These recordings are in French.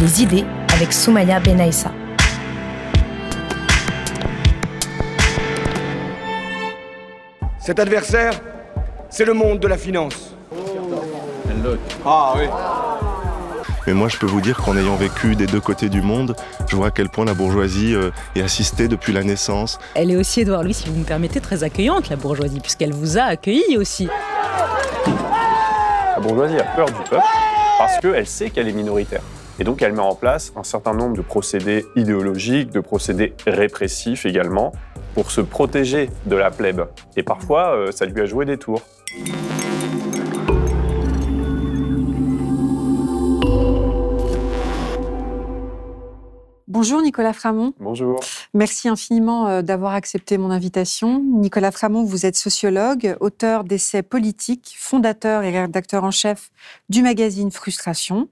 les idées avec Soumaya Benaïssa. Cet adversaire, c'est le monde de la finance. Ah oui. Mais moi, je peux vous dire qu'en ayant vécu des deux côtés du monde, je vois à quel point la bourgeoisie euh, est assistée depuis la naissance. Elle est aussi, Edouard Louis, si vous me permettez, très accueillante, la bourgeoisie, puisqu'elle vous a accueilli aussi. La bourgeoisie a peur du peuple parce qu'elle sait qu'elle est minoritaire. Et donc, elle met en place un certain nombre de procédés idéologiques, de procédés répressifs également, pour se protéger de la plèbe. Et parfois, euh, ça lui a joué des tours. Bonjour Nicolas Framont. Bonjour. Merci infiniment euh, d'avoir accepté mon invitation. Nicolas Framont, vous êtes sociologue, auteur d'essais politiques, fondateur et rédacteur en chef du magazine Frustration,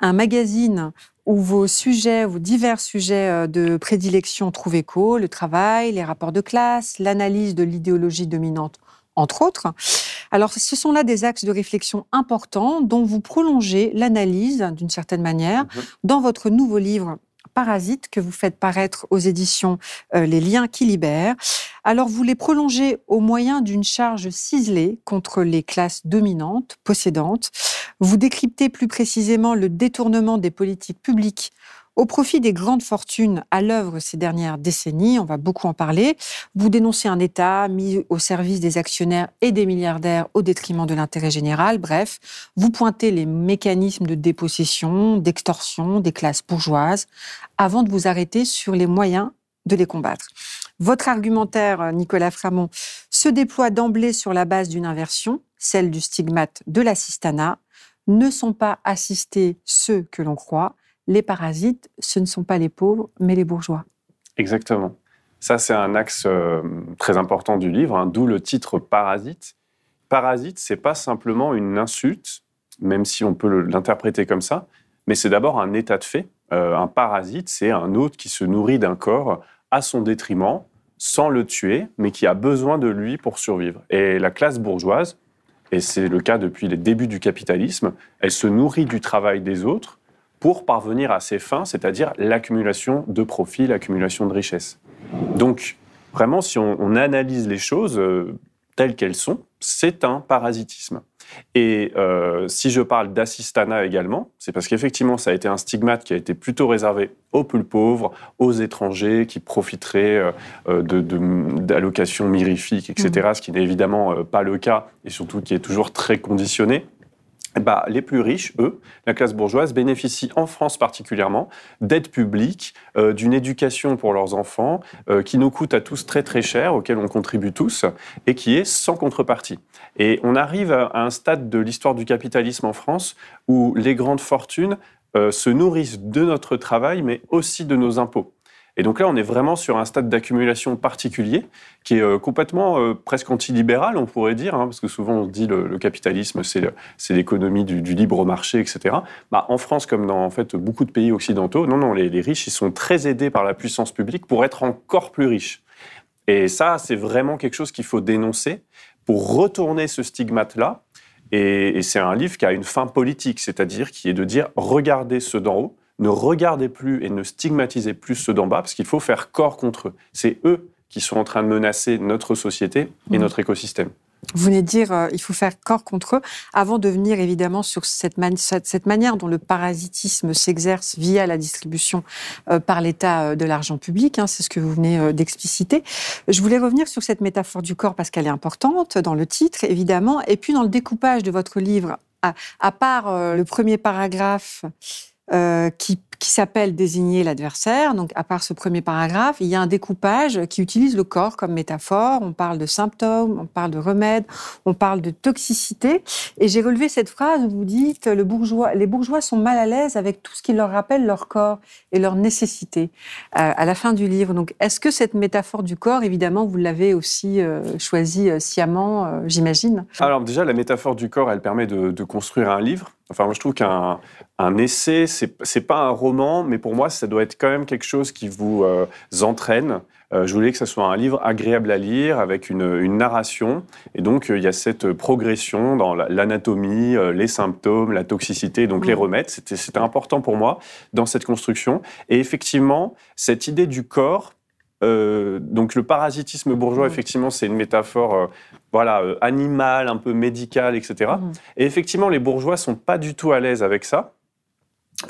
un magazine où vos sujets, vos divers sujets euh, de prédilection trouvent écho, le travail, les rapports de classe, l'analyse de l'idéologie dominante entre autres. Alors, ce sont là des axes de réflexion importants dont vous prolongez l'analyse, d'une certaine manière, mhm. dans votre nouveau livre Parasites que vous faites paraître aux éditions euh, Les Liens qui libèrent. Alors vous les prolongez au moyen d'une charge ciselée contre les classes dominantes, possédantes. Vous décryptez plus précisément le détournement des politiques publiques au profit des grandes fortunes à l'œuvre ces dernières décennies, on va beaucoup en parler. Vous dénoncez un État mis au service des actionnaires et des milliardaires au détriment de l'intérêt général. Bref, vous pointez les mécanismes de dépossession, d'extorsion des classes bourgeoises avant de vous arrêter sur les moyens de les combattre. Votre argumentaire, Nicolas Framont, se déploie d'emblée sur la base d'une inversion, celle du stigmate de l'assistanat. Ne sont pas assistés ceux que l'on croit, les parasites, ce ne sont pas les pauvres, mais les bourgeois. Exactement. Ça, c'est un axe euh, très important du livre, hein, d'où le titre Parasite. Parasite, c'est pas simplement une insulte, même si on peut l'interpréter comme ça, mais c'est d'abord un état de fait. Euh, un parasite, c'est un hôte qui se nourrit d'un corps à son détriment, sans le tuer, mais qui a besoin de lui pour survivre. Et la classe bourgeoise, et c'est le cas depuis les débuts du capitalisme, elle se nourrit du travail des autres pour parvenir à ses fins, c'est-à-dire l'accumulation de profits, l'accumulation de richesses. Donc, vraiment, si on, analyse les choses euh, telles qu'elles sont, c'est un parasitisme. Et euh, si je parle d'assistanat également, c'est parce qu'effectivement, ça a été un stigmate qui a été plutôt réservé aux plus pauvres, aux étrangers qui profiteraient euh, d'allocations mirifiques, etc., mmh. ce qui n'est évidemment pas le cas et surtout qui est toujours très conditionné. Bah, les plus riches, eux, la classe bourgeoise, bénéficient en France particulièrement d'aides publiques, euh, d'une éducation pour leurs enfants euh, qui nous coûte à tous très très cher, auquel on contribue tous, et qui est sans contrepartie. Et on arrive à un stade de l'histoire du capitalisme en France où les grandes fortunes euh, se nourrissent de notre travail, mais aussi de nos impôts. Et donc là, on est vraiment sur un stade d'accumulation particulier qui est euh, complètement euh, presque antilibéral, on pourrait dire, hein, parce que souvent on dit le, le capitalisme, c'est l'économie du, libre marché, etc. Bah, en France, comme dans en fait beaucoup de pays occidentaux, non, non, les, riches, ils sont très aidés par la puissance publique pour être encore plus riches. Et ça, c'est vraiment quelque chose qu'il faut dénoncer pour retourner ce stigmate-là. Et, et c'est un livre qui a une fin politique, c'est-à-dire qui est de dire regardez ceux d'en haut, ne regardez plus et ne stigmatisez plus ceux d'en bas, parce qu'il faut faire corps contre eux. C'est eux qui sont en train de menacer notre société et mmh. notre écosystème. Vous venez de dire euh, il faut faire corps contre eux, avant de venir évidemment sur cette, cette, manière dont le parasitisme s'exerce via la distribution euh, par l'État euh, de l'argent public, hein, c'est ce que vous venez d'expliciter. Je voulais revenir sur cette métaphore du corps parce qu'elle est importante dans le titre, évidemment, et puis dans le découpage de votre livre, à, à part le premier paragraphe euh, qui, qui s'appelle désigner l'adversaire. Donc, à part ce premier paragraphe, il y a un découpage qui utilise le corps comme métaphore. On parle de symptômes, on parle de remèdes, on parle de toxicité. Et j'ai relevé cette phrase où vous dites le bourgeois, les bourgeois sont mal à l'aise avec tout ce qui leur rappelle leur corps et leur nécessité euh, à la fin du livre. Donc, est-ce que cette métaphore du corps, évidemment, vous l'avez aussi euh, choisie euh, sciemment, euh, j'imagine? Alors déjà, la métaphore du corps, elle permet de, de construire un livre. Enfin, moi, je trouve qu'un un essai, c'est c'est pas un roman, mais pour moi, ça doit être quand même quelque chose qui vous euh, entraîne. Euh, je voulais que ce soit un livre agréable à lire, avec une, une narration. Et donc, euh, il y a cette progression dans la- l'anatomie, les symptômes, la toxicité, donc les remèdes. C'était important pour moi dans cette construction. Et effectivement, cette idée du corps, euh, donc le parasitisme bourgeois, effectivement, c'est une métaphore voilà, euh, animale, un peu médicale, etc. Mhm. Et effectivement, les bourgeois sont pas du tout à l'aise avec ça.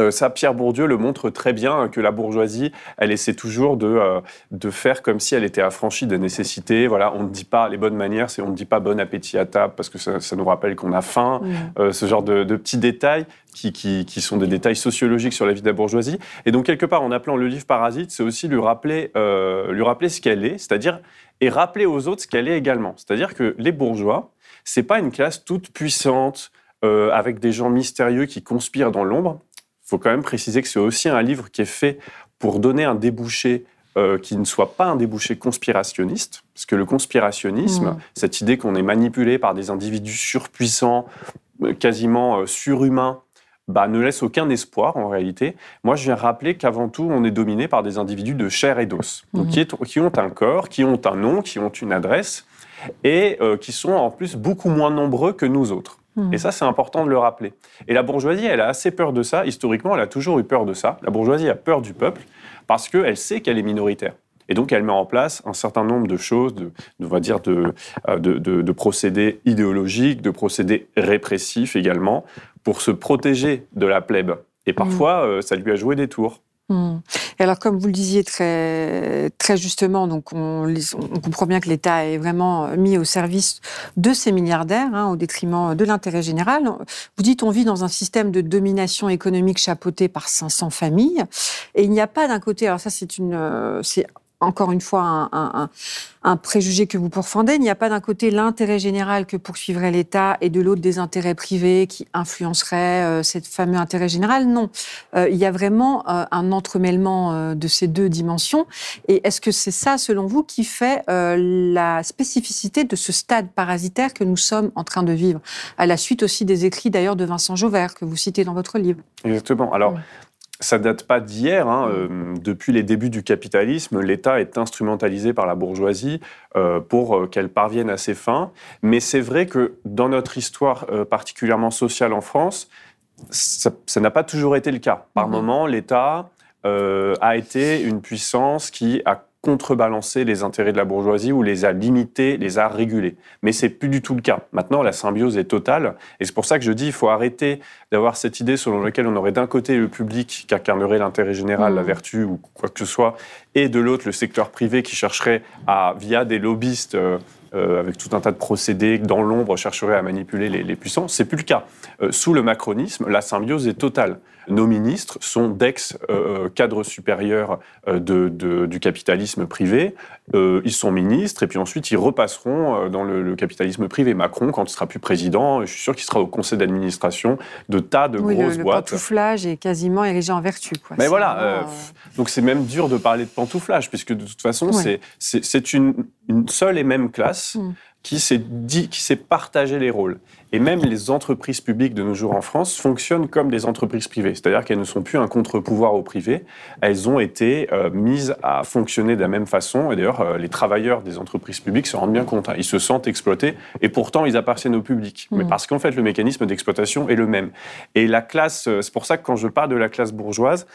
Euh, ça, Pierre Bourdieu le montre très bien hein, que la bourgeoisie, elle essaie toujours de, euh, de faire comme si elle était affranchie des nécessités. Voilà, on ne dit pas les bonnes manières, c'est on ne dit pas bon appétit à table parce que ça, ça nous rappelle qu'on a faim. Euh, ce genre de, de petits détails qui, qui, qui sont des détails sociologiques sur la vie de la bourgeoisie. Et donc, quelque part, en appelant le livre Parasite, c'est aussi lui rappeler, lui rappeler ce qu'elle est, c'est-à-dire, et rappeler aux autres ce qu'elle est également. C'est-à-dire que les bourgeois, c'est pas une classe toute puissante, avec des gens mystérieux qui conspirent dans l'ombre. Il faut quand même préciser que c'est aussi un livre qui est fait pour donner un débouché euh, qui ne soit pas un débouché conspirationniste, parce que le conspirationnisme, Mhm. cette idée qu'on est manipulé par des individus surpuissants, euh, quasiment euh, surhumains, bah, ne laisse aucun espoir en réalité. Moi, je viens rappeler qu'avant tout, on est dominé par des individus de chair et d'os, donc Mhm. qui, est- qui ont un corps, qui ont un nom, qui ont une adresse, et euh, qui sont en plus beaucoup moins nombreux que nous autres. Et ça, c'est important de le rappeler. Et la bourgeoisie, elle a assez peur de ça. Historiquement, elle a toujours eu peur de ça. La bourgeoisie a peur du peuple parce qu'elle sait qu'elle est minoritaire. Et donc, elle met en place un certain nombre de choses, de, de- on va dire, de, euh, de, de- procédés idéologiques, de procédés répressifs également, pour se protéger de la plèbe. Et parfois, euh, ça lui a joué des tours. Hmm. Et alors, comme vous le disiez très, très justement, donc on, on comprend bien que l'État est vraiment mis au service de ces milliardaires, hein, au détriment de l'intérêt général. Vous dites, on vit dans un système de domination économique chapeauté par 500 familles, et il n'y a pas d'un côté, alors ça c'est une, euh, c'est encore une fois un, un- un- un préjugé que vous pourfendez, il n'y a pas d'un côté l'intérêt général que poursuivrait l'État et de l'autre des intérêts privés qui influenceraient euh, cette fameux intérêt général. Non, Euh, il y a vraiment euh, un entremêlement euh, de ces deux dimensions. Et est-ce que c'est ça, selon vous, qui fait euh, la spécificité de ce stade parasitaire que nous sommes en train de vivre À la suite aussi des écrits d'ailleurs de Vincent Jauvert que vous citez dans votre livre? Exactement. Alors. Ça date pas d'hier. hein. Euh, depuis les débuts du capitalisme, l'État est instrumentalisé par la bourgeoisie euh, pour euh, qu'elle parvienne à ses fins. Mais c'est vrai que dans notre histoire euh, particulièrement sociale en France, ça n'a pas toujours été le cas. Par Mhm. moments, l'État a été une puissance qui a contrebalancé les intérêts de la bourgeoisie ou les a limités, les a régulés. Mais c'est plus du tout le cas. Maintenant, la symbiose est totale. Et c'est pour ça que je dis il faut arrêter d'avoir cette idée selon laquelle on aurait d'un côté le public qui incarnerait l'intérêt général, la vertu ou quoi que ce soit, et de l'autre le secteur privé qui chercherait à, via des lobbyistes, euh, euh, avec tout un tas de procédés dans l'ombre, chercherait à manipuler les, les puissants. C'est plus le cas. Euh, sous le macronisme, la symbiose est totale. Nos ministres sont d'ex-cadres supérieurs euh, de- de- du capitalisme privé. Euh, ils sont ministres et puis ensuite ils repasseront euh, dans le, le capitalisme privé. Macron, quand il sera plus président, je suis sûr qu'il sera au conseil d'administration de tas de oui, le, grosses le boîtes. pantouflage est quasiment érigé en vertu. Quoi. Mais voilà, vraiment, euh, euh, donc c'est même dur de parler de pantouflage, puisque de toute façon, Ouais. c'est- une, une seule et même classe Mm. qui s'est dit, qui s'est partagé les rôles. Et même les entreprises publiques de nos jours en France fonctionnent comme des entreprises privées, c'est-à-dire qu'elles ne sont plus un contre-pouvoir au privé, elles ont été euh, mises à fonctionner de la même façon. Et d'ailleurs, euh, les travailleurs des entreprises publiques se rendent bien compte, hein. ils se sentent exploités, et pourtant ils appartiennent au public. Mais Mm. parce qu'en fait, le mécanisme d'exploitation est le même. Et la classe, euh, c'est pour ça que quand je parle de la classe bourgeoise,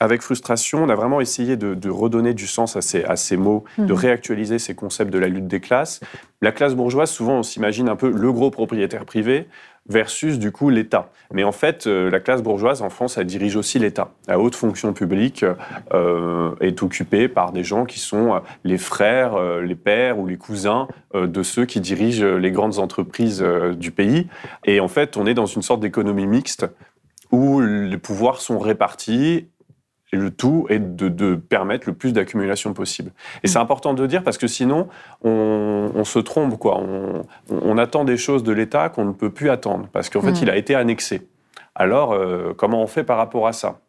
avec frustration, on a vraiment essayé de, de redonner du sens à ces, à ces mots, de Mhm. réactualiser ces concepts de la lutte des classes. La classe bourgeoise, souvent, on s'imagine un peu le gros propriétaire privé versus, du coup, l'État. Mais en fait, euh, la classe bourgeoise, en France, elle dirige aussi l'État. La haute fonction publique euh, est occupée par des gens qui sont euh, les frères, les pères ou les cousins de ceux qui dirigent les grandes entreprises du pays. Et en fait, on est dans une sorte d'économie mixte où les pouvoirs sont répartis et le tout est de, permettre le plus d'accumulation possible. Et c'est important de dire parce que sinon, on, se trompe. Quoi. On, attend des choses de l'État qu'on ne peut plus attendre parce qu'en fait, il a été annexé. Alors, euh, comment on fait par rapport à ça?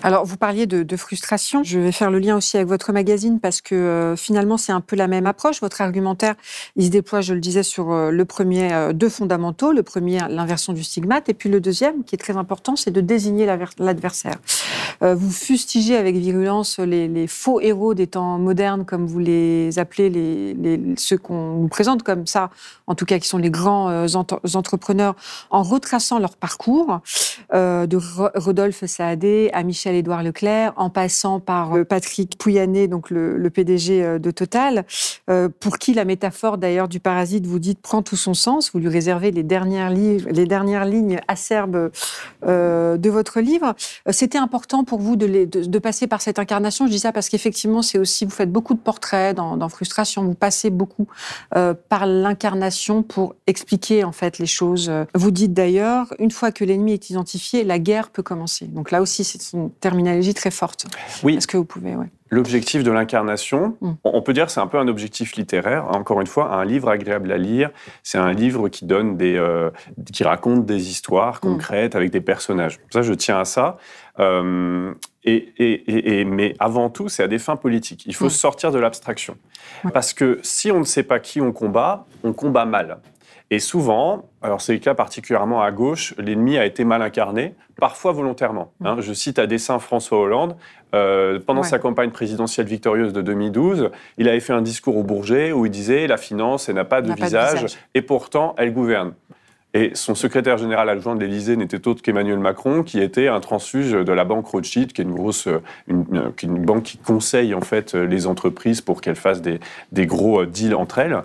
Alors, vous parliez de, frustration. Je vais faire le lien aussi avec votre magazine parce que euh, finalement, c'est un peu la même approche. Votre argumentaire, il se déploie, je le disais, sur euh, le premier, euh, deux fondamentaux. Le premier, l'inversion du stigmate. Et puis le deuxième, qui est très important, c'est de désigner l'adversaire. vous fustigez avec virulence les, faux héros des temps modernes, comme vous les appelez, les, ceux qu'on nous présente comme ça, en tout cas qui sont les grands entrepreneurs, en retraçant leur parcours, de Rodolphe Saadé à Michel Édouard Leclerc, en passant par euh, Patrick Pouyanné, donc le, PDG euh, de Total, euh, pour qui la métaphore d'ailleurs du parasite, vous dites, prend tout son sens. Vous lui réservez les dernières, lignes acerbes de votre livre. C'était important pour vous de, passer par cette incarnation. Je dis ça parce qu'effectivement, c'est aussi, vous faites beaucoup de portraits dans, Frustration, vous passez beaucoup par l'incarnation pour expliquer en fait les choses. Vous dites d'ailleurs, une fois que l'ennemi est identifié, la guerre peut commencer. Donc là aussi, c'est terminologie très forte. Oui. Est-ce que vous pouvez, ouais. L'objectif de l'incarnation, mm. on peut dire c'est un peu un objectif littéraire. Encore une fois, un livre agréable à lire, c'est un livre qui donne des, euh, qui raconte des histoires mm. concrètes avec des personnages. Ça, je tiens à ça. Euh, et, et, et, mais avant tout, c'est à des fins politiques. Il faut mm. sortir de l'abstraction. Parce que si on ne sait pas qui on combat, on combat mal. Et souvent, alors c'est le cas particulièrement à gauche, l'ennemi a été mal incarné, parfois volontairement. Hein. Je cite à dessein François Hollande. Euh, pendant sa campagne présidentielle victorieuse de 2012, il avait fait un discours au Bourget où il disait la finance, elle n'a pas, de visage, et pourtant elle gouverne. Et son secrétaire général adjoint de l'Élysée n'était autre qu'Emmanuel Macron, qui était un transfuge de la banque Rothschild, qui est une grosse, une, une banque qui conseille en fait les entreprises pour qu'elles fassent des, des, gros deals entre elles.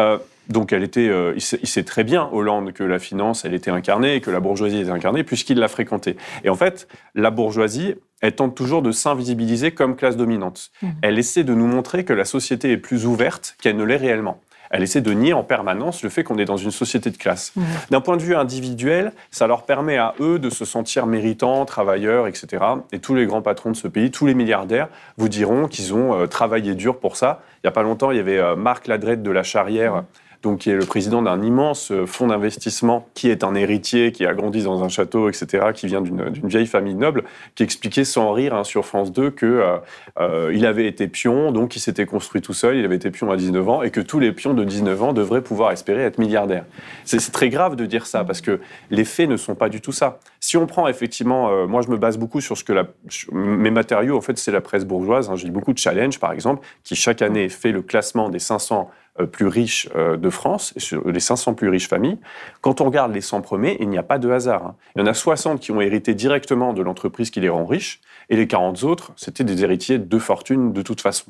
Euh, donc, elle était, euh, il, sait, très bien, Hollande, que la finance, elle était incarnée, que la bourgeoisie était incarnée, puisqu'il l'a fréquentée. Et en fait, la bourgeoisie, elle tente toujours de s'invisibiliser comme classe dominante. Mmh. Elle essaie de nous montrer que la société est plus ouverte qu'elle ne l'est réellement. Elle essaie de nier en permanence le fait qu'on est dans une société de classe. Mmh. D'un point de vue individuel, ça leur permet à eux de se sentir méritants, travailleurs, etc. Et tous les grands patrons de ce pays, tous les milliardaires, vous diront qu'ils ont euh, travaillé dur pour ça. Il n'y a pas longtemps, il y avait euh, Marc Ladrette de la Charrière. Mmh donc qui est le président d'un immense euh, fonds d'investissement, qui est un héritier, qui a grandi dans un château, etc., qui vient d'une vieille famille noble, qui expliquait sans rire hein, sur France 2 que euh, euh, avait été pion, donc il s'était construit tout seul, il avait été pion à 19 ans, et que tous les pions de 19 ans devraient pouvoir espérer être milliardaires. C'est très grave de dire ça, parce que les faits ne sont pas du tout ça. Si on prend effectivement, moi je me base beaucoup sur ce que la, mes matériaux, en fait, c'est la presse bourgeoise. Hein, J'ai beaucoup de challenges, par exemple, qui chaque année fait le classement des 500 euh, plus riches euh, de France, sur les 500 plus riches familles, quand on regarde les 100 premiers, il n'y a pas de hasard. Hein. Il y en a 60 qui ont hérité directement de l'entreprise qui les rend riches, et les 40 autres, c'était des héritiers de fortune de toute façon.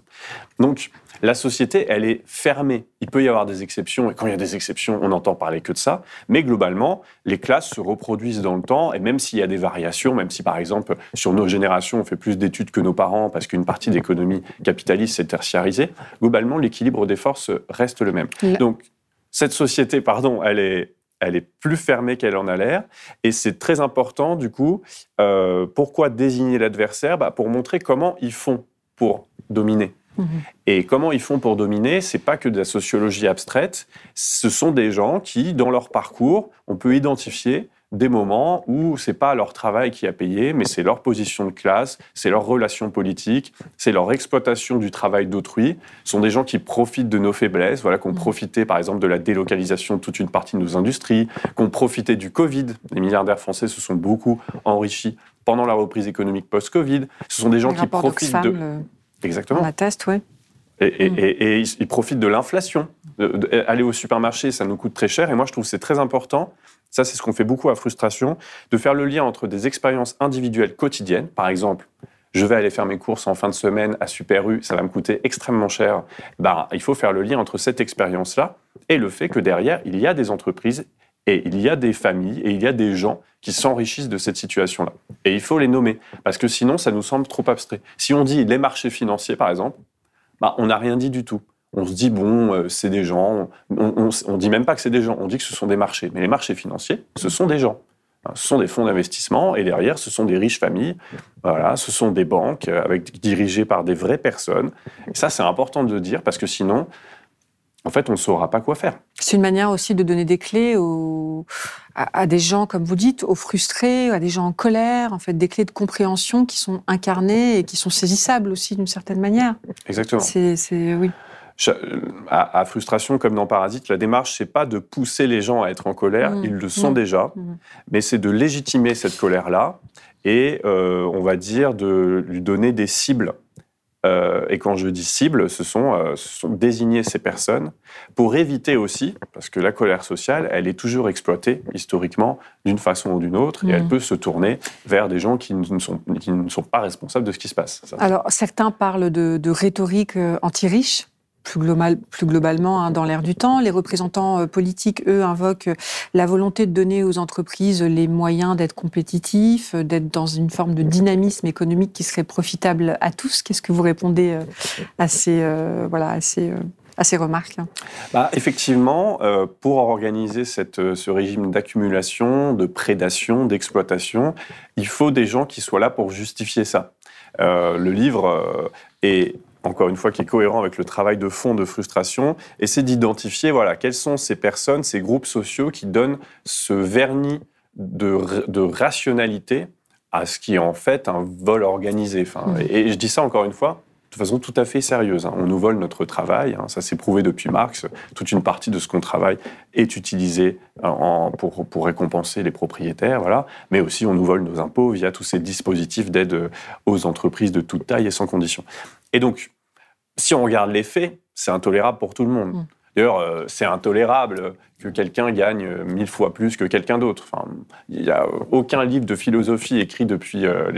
Donc, la société, elle est fermée. Il peut y avoir des exceptions, et quand il y a des exceptions, on n'entend parler que de ça. Mais globalement, les classes se reproduisent dans le temps, et même s'il y a des variations, même si par exemple, sur nos générations, on fait plus d'études que nos parents parce qu'une partie de l'économie capitaliste s'est tertiarisée, globalement, l'équilibre des forces reste le même. Donc, cette société, pardon, elle est, elle est plus fermée qu'elle en a l'air. Et c'est très important, du coup, euh, pourquoi désigner l'adversaire? Bah, Pour montrer comment ils font pour dominer. Mhm. Et comment ils font pour dominer C'est pas que de la sociologie abstraite. Ce sont des gens qui, dans leur parcours, on peut identifier des moments où c'est pas leur travail qui a payé, mais c'est leur position de classe, c'est leur relation politique, c'est leur exploitation du travail d'autrui. Ce sont des gens qui profitent de nos faiblesses, voilà, qui ont mhm. profité par exemple de la délocalisation de toute une partie de nos industries, qui ont profité du Covid. Les milliardaires français se sont beaucoup enrichis pendant la reprise économique post-Covid. Ce sont des gens qui profitent de... Exactement. On atteste, oui. Et, mm. ils, profitent de l'inflation. Aller au supermarché, ça nous coûte très cher. Et moi, je trouve que c'est très important, ça c'est ce qu'on fait beaucoup à Frustration, de faire le lien entre des expériences individuelles quotidiennes. Par exemple, je vais aller faire mes courses en fin de semaine à Super U, ça va me coûter extrêmement cher. Ben, il faut faire le lien entre cette expérience-là et le fait que derrière, il y a des entreprises et il y a des familles et il y a des gens qui s'enrichissent de cette situation-là. Et il faut les nommer, parce que sinon, ça nous semble trop abstrait. Si on dit les marchés financiers, par exemple, bah, on n'a rien dit du tout. On se dit, bon, euh, c'est des gens. On ne dit même pas que c'est des gens, on dit que ce sont des marchés. Mais les marchés financiers, ce sont des gens. Ce sont des fonds d'investissement et derrière, ce sont des riches familles. Voilà, ce sont des banques avec, dirigées par des vraies personnes. Et ça, c'est important de dire parce que sinon, en fait, on ne saura pas quoi faire. C'est une manière aussi de donner des clés aux, à, des gens, comme vous dites, aux frustrés, à des gens en colère, en fait, des clés de compréhension qui sont incarnées et qui sont saisissables aussi d'une certaine manière. Exactement. C'est, oui. À, frustration comme dans Parasite, la démarche, c'est pas de pousser les gens à être en colère, mmh. ils le sont mmh. déjà, mmh. mais c'est de légitimer cette colère-là et, euh, on va dire, de lui donner des cibles euh, et quand je dis cible, ce sont, euh, sont, désigner ces personnes pour éviter aussi, parce que la colère sociale, elle est toujours exploitée historiquement d'une façon ou d'une autre, et elle peut se tourner vers des gens qui ne sont, qui ne sont pas responsables de ce qui se passe. Alors, certains parlent de, de rhétorique euh, anti-riche plus, global, plus globalement hein, dans l'air du temps. Les représentants euh, politiques, eux, invoquent la volonté de donner aux entreprises les moyens d'être compétitifs, euh, d'être dans une forme de dynamisme économique qui serait profitable à tous. Qu'est-ce que vous répondez euh, à ces, voilà, à ces, à ces remarques bah, Effectivement, pour organiser ce régime d'accumulation, de prédation, d'exploitation, il faut des gens qui soient là pour justifier ça. le livre est encore une fois, qui est cohérent avec le travail de fond de frustration, et c'est d'identifier voilà, quelles sont ces personnes, ces groupes sociaux qui donnent ce vernis de, rationalité à ce qui est en fait un vol organisé. Enfin, mmh. et, je dis ça encore une fois de façon tout à fait sérieuse. Hein. On nous vole notre travail, hein. ça s'est prouvé depuis Marx. Toute une partie de ce qu'on travaille est utilisée euh, pour, pour, récompenser les propriétaires, voilà. Mais aussi, on nous vole nos impôts via tous ces dispositifs d'aide aux entreprises de toute taille et sans condition. Et donc, si on regarde les faits, c'est intolérable pour tout le monde. Mm. D'ailleurs, euh, c'est intolérable que quelqu'un gagne mille fois plus que quelqu'un d'autre. Enfin, il n'y a aucun livre de philosophie écrit depuis euh,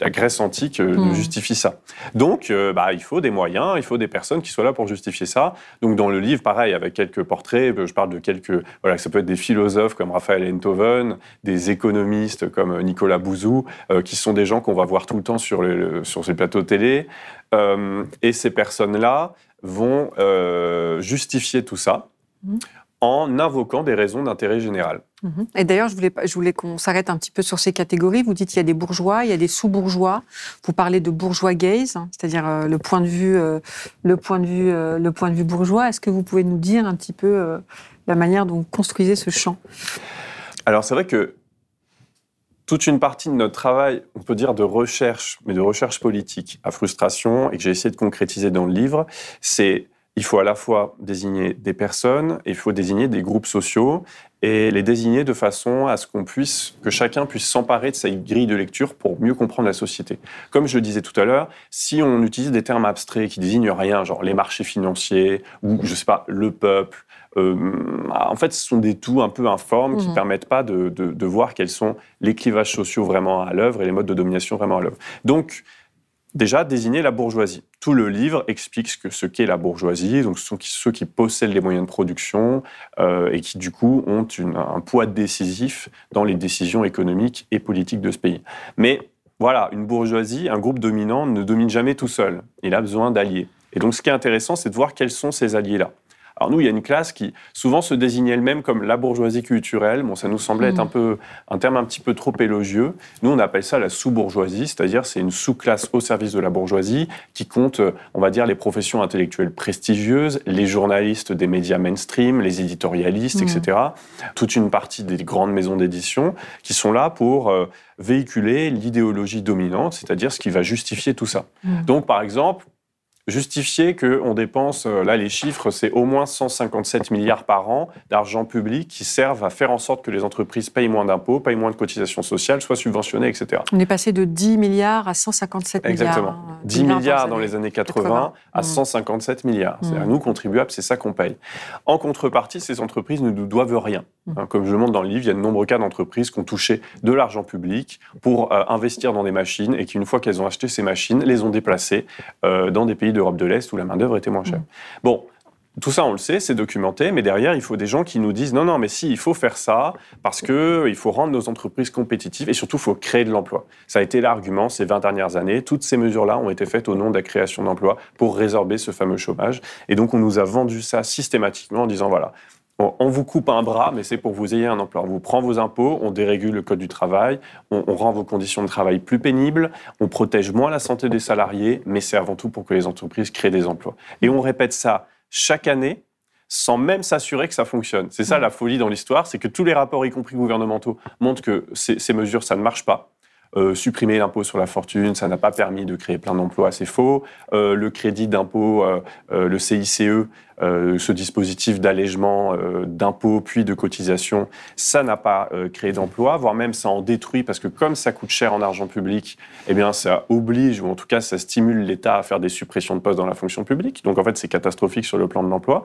la Grèce antique euh, ne hmm. justifie ça. Donc, bah, il faut des moyens, il faut des personnes qui soient là pour justifier ça. Donc, dans le livre, pareil, avec quelques portraits, je parle de quelques... Voilà, ça peut être des philosophes comme Raphaël Enthoven, des économistes comme Nicolas Bouzou, qui sont des gens qu'on va voir tout le temps sur, sur ces plateaux télé. et ces personnes-là, vont euh, justifier tout ça mhm. En invoquant des raisons d'intérêt général. Mhm. Et d'ailleurs, je voulais, je voulais qu'on s'arrête un petit peu sur ces catégories. Vous dites qu'il y a des bourgeois, il y a des sous-bourgeois. Vous parlez de bourgeois gaze, hein, c'est-à-dire euh, le point de vue, euh, le point de vue, le point de vue bourgeois. Est-ce que vous pouvez nous dire un petit peu la manière dont vous construisez ce champ? Alors, c'est vrai que toute une partie de notre travail, on peut dire de recherche, mais de recherche politique à frustration, et que j'ai essayé de concrétiser dans le livre, c'est il faut à la fois désigner des personnes, et il faut désigner des groupes sociaux, et les désigner de façon à ce qu'on puisse, que chacun puisse s'emparer de sa grille de lecture pour mieux comprendre la société. Comme je le disais tout à l'heure, si on utilise des termes abstraits qui désignent rien, genre les marchés financiers, ou je sais pas, le peuple, euh, en fait, ce sont des tout un peu informes qui ne mmh. permettent pas de, de, voir quels sont les clivages sociaux vraiment à l'œuvre et les modes de domination vraiment à l'œuvre. Donc, déjà, désigner la bourgeoisie. Tout le livre explique ce qu'est ce qu'est la bourgeoisie. Donc, ce sont ceux qui possèdent les moyens de production euh, et qui, du coup, ont un poids décisif dans les décisions économiques et politiques de ce pays. Mais voilà, une bourgeoisie, un groupe dominant ne domine jamais tout seul. Il a besoin d'alliés. Et donc, ce qui est intéressant, c'est de voir quels sont ces alliés-là. Alors nous, il y a une classe qui souvent se désignait elle-même comme la bourgeoisie culturelle. Bon, ça nous semblait être mm. un peu un terme un petit peu trop élogieux. Nous, on appelle ça la sous-bourgeoisie, c'est-à-dire c'est une sous-classe au service de la bourgeoisie qui compte, on va dire, les professions intellectuelles prestigieuses, les journalistes des médias mainstream, les éditorialistes, etc. Mm. Toute une partie des grandes maisons d'édition qui sont là pour euh, véhiculer l'idéologie dominante, c'est-à-dire ce qui va justifier tout ça. Mm. Donc, par exemple, justifier qu'on dépense, euh, là les chiffres, c'est au moins 157 milliards par an d'argent public qui servent à faire en sorte que les entreprises payent moins d'impôts, payent moins de cotisations sociales, soient subventionnées, etc. On est passé de 10 milliards à 157 milliards. Exactement. 10 milliards, dans les années 80, à 157 mmh. milliards. Mmh. C'est-à-dire nous, contribuables, c'est ça qu'on paye. En contrepartie, ces entreprises ne nous doivent rien. Mmh. Hein, comme je le montre dans le livre, il y a de nombreux cas d'entreprises qui ont touché de l'argent public pour euh, investir dans des machines et qui, une fois qu'elles ont acheté ces machines, les ont déplacées euh, dans des pays d'Europe de l'Est où la main-d'œuvre était moins chère. Mm. Bon, tout ça, on le sait, c'est documenté, mais derrière, il faut des gens qui nous disent non, non, mais si, il faut faire ça parce que il faut rendre nos entreprises compétitives et surtout, il faut créer de l'emploi. Ça a été l'argument ces 20 dernières années. Toutes ces mesures-là ont été faites au nom de la création d'emplois pour résorber ce fameux chômage. Et donc, on nous a vendu ça systématiquement en disant voilà, on, vous coupe un bras, mais c'est pour vous ayez un emploi. On vous prend vos impôts, on dérégule le code du travail, on, rend vos conditions de travail plus pénibles, on protège moins la santé des salariés, mais c'est avant tout pour que les entreprises créent des emplois. Et on répète ça chaque année sans même s'assurer que ça fonctionne. C'est ça la folie dans l'histoire, c'est que tous les rapports, y compris gouvernementaux, montrent que ces mesures, ça ne marche pas. Euh, supprimer l'impôt sur la fortune, ça n'a pas permis de créer plein d'emplois, c'est faux. Euh, le crédit d'impôt, euh, le CICE, ce dispositif d'allègement d'impôts puis de cotisation, ça n'a pas créé d'emplois, voire même ça en détruit parce que comme ça coûte cher en argent public, eh bien ça oblige ou en tout cas ça stimule l'État à faire des suppressions de postes dans la fonction publique. Donc en fait c'est catastrophique sur le plan de l'emploi.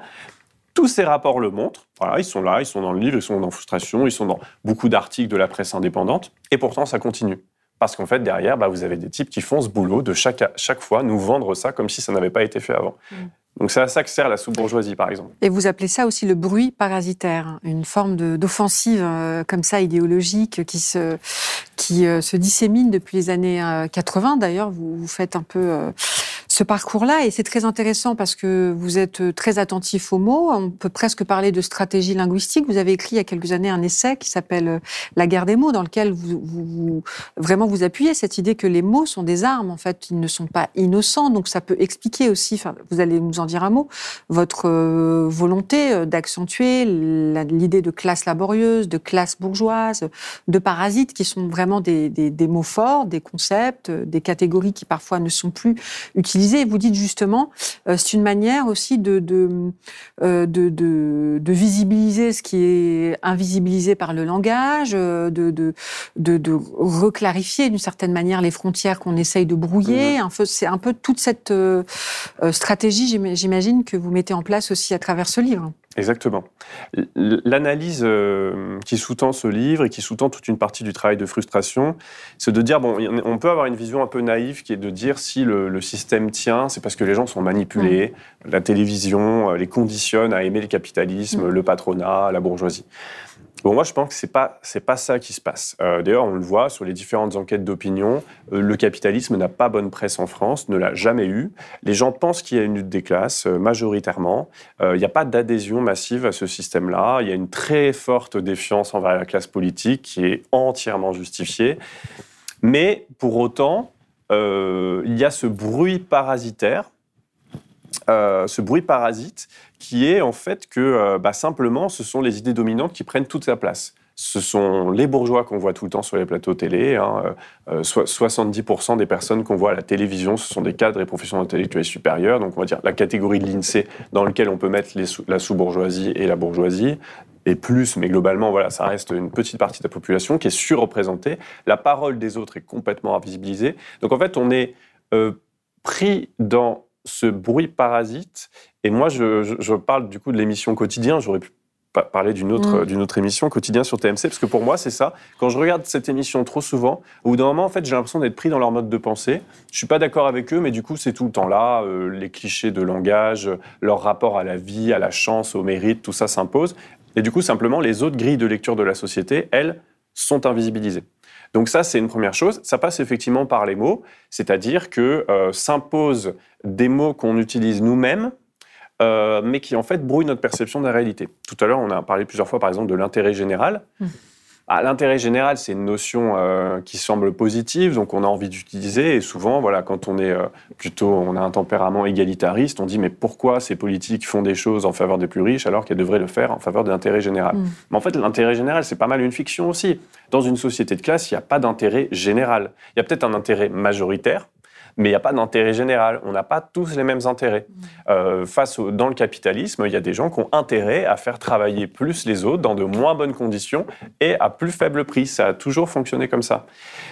Tous ces rapports le montrent. Voilà, ils sont là, ils sont dans le livre, ils sont dans Frustration, ils sont dans beaucoup d'articles de la presse indépendante. Et pourtant, ça continue. Parce qu'en fait, derrière, bah, vous avez des types qui font ce boulot de chaque, chaque fois nous vendre ça comme si ça n'avait pas été fait avant. Mm. Donc c'est à ça que sert la sous-bourgeoisie, par exemple. Et vous appelez ça aussi le bruit parasitaire, une forme d'offensive euh, comme ça idéologique qui se, qui, euh, se dissémine depuis les années 80. Euh, D'ailleurs, vous, vous, faites un peu ce parcours-là. Et c'est très intéressant parce que vous êtes très attentif aux mots. On peut presque parler de stratégie linguistique. Vous avez écrit il y a quelques années un essai qui s'appelle euh, La guerre des mots, dans lequel vous, vraiment vous appuyez cette idée que les mots sont des armes. En fait, ils ne sont pas innocents. Donc ça peut expliquer aussi, vous allez nous en dire un mot, votre euh, volonté euh, d'accentuer l'idée de classe laborieuse, de classe bourgeoise, de parasites, qui sont vraiment des mots forts, des concepts, des catégories qui parfois ne sont plus utilisées vous dites justement, euh, c'est une manière aussi de euh, de, de, de, visibiliser ce qui est invisibilisé par le langage, euh, de, de, de, reclarifier d'une certaine manière les frontières qu'on essaye de brouiller. Mmh. C'est un peu toute cette stratégie, j'imagine, que vous mettez en place aussi à travers ce livre. Exactement. L'analyse euh, qui sous-tend ce livre et qui sous-tend toute une partie du travail de frustration, c'est de dire, bon, on peut avoir une vision un peu naïve qui est de dire si le, système tient, c'est parce que les gens sont manipulés, mmh. la télévision euh, les conditionne à aimer le capitalisme, mmh. le patronat, la bourgeoisie. Bon, moi, je pense que c'est pas pas ça qui se passe. Euh, d'ailleurs, on le voit sur les différentes enquêtes d'opinion. Euh, le capitalisme n'a pas bonne presse en France, ne l'a jamais eu. Les gens pensent qu'il y a une lutte des classes euh, majoritairement. Il n'y a pas d'adhésion massive à ce système-là. Il y a une très forte défiance envers la classe politique qui est entièrement justifiée. Mais pour autant, il y a ce bruit parasitaire euh, ce bruit parasite qui est en fait que euh, bah, simplement ce sont les idées dominantes qui prennent toute sa place. Ce sont les bourgeois qu'on voit tout le temps sur les plateaux télé. Hein, 70% euh, des personnes qu'on voit à la télévision, ce sont des cadres et professionnels intellectuels supérieurs. Donc on va dire la catégorie de l'INSEE dans laquelle on peut mettre la sous-bourgeoisie et la bourgeoisie et plus, mais globalement, voilà, ça reste une petite partie de la population qui est surreprésentée. La parole des autres est complètement invisibilisée. Donc en fait, on est pris dans ce bruit parasite. Et moi, je, parle du coup de l'émission quotidien. J'aurais pu parler d'une autre, mm. d'une autre émission quotidien sur TMC, parce que pour moi, c'est ça. Quand je regarde cette émission trop souvent, au bout d'un moment, en fait, j'ai l'impression d'être pris dans leur mode de pensée. Je suis pas d'accord avec eux, mais du coup, c'est tout le temps là. Euh, les clichés de langage, leur rapport à la vie, à la chance, au mérite, tout ça s'impose. Et du coup, simplement, les autres grilles de lecture de la société, elles, sont invisibilisées. Donc ça, c'est une première chose. Ça passe effectivement par les mots, c'est-à-dire que euh, s'imposent des mots qu'on utilise nous-mêmes, euh, mais qui en fait brouillent notre perception de la réalité. Tout à l'heure, on a parlé plusieurs fois, par exemple, de l'intérêt général. Mmh. Ah, l'intérêt général, c'est une notion euh, qui semble positive, donc on a envie d'utiliser. Et souvent, voilà, quand on est plutôt, on a un tempérament égalitariste, on dit mais pourquoi ces politiques font des choses en faveur des plus riches alors qu'elles devraient le faire en faveur de l'intérêt général mmh. Mais en fait, l'intérêt général, c'est pas mal une fiction aussi. Dans une société de classe, il n'y a pas d'intérêt général. Il y a peut-être un intérêt majoritaire, mais il n'y a pas d'intérêt général. On n'a pas tous les mêmes intérêts. Mmh. Euh, face dans le capitalisme, il y a des gens qui ont intérêt à faire travailler plus les autres dans de moins bonnes conditions et à plus faible prix. Ça a toujours fonctionné comme ça.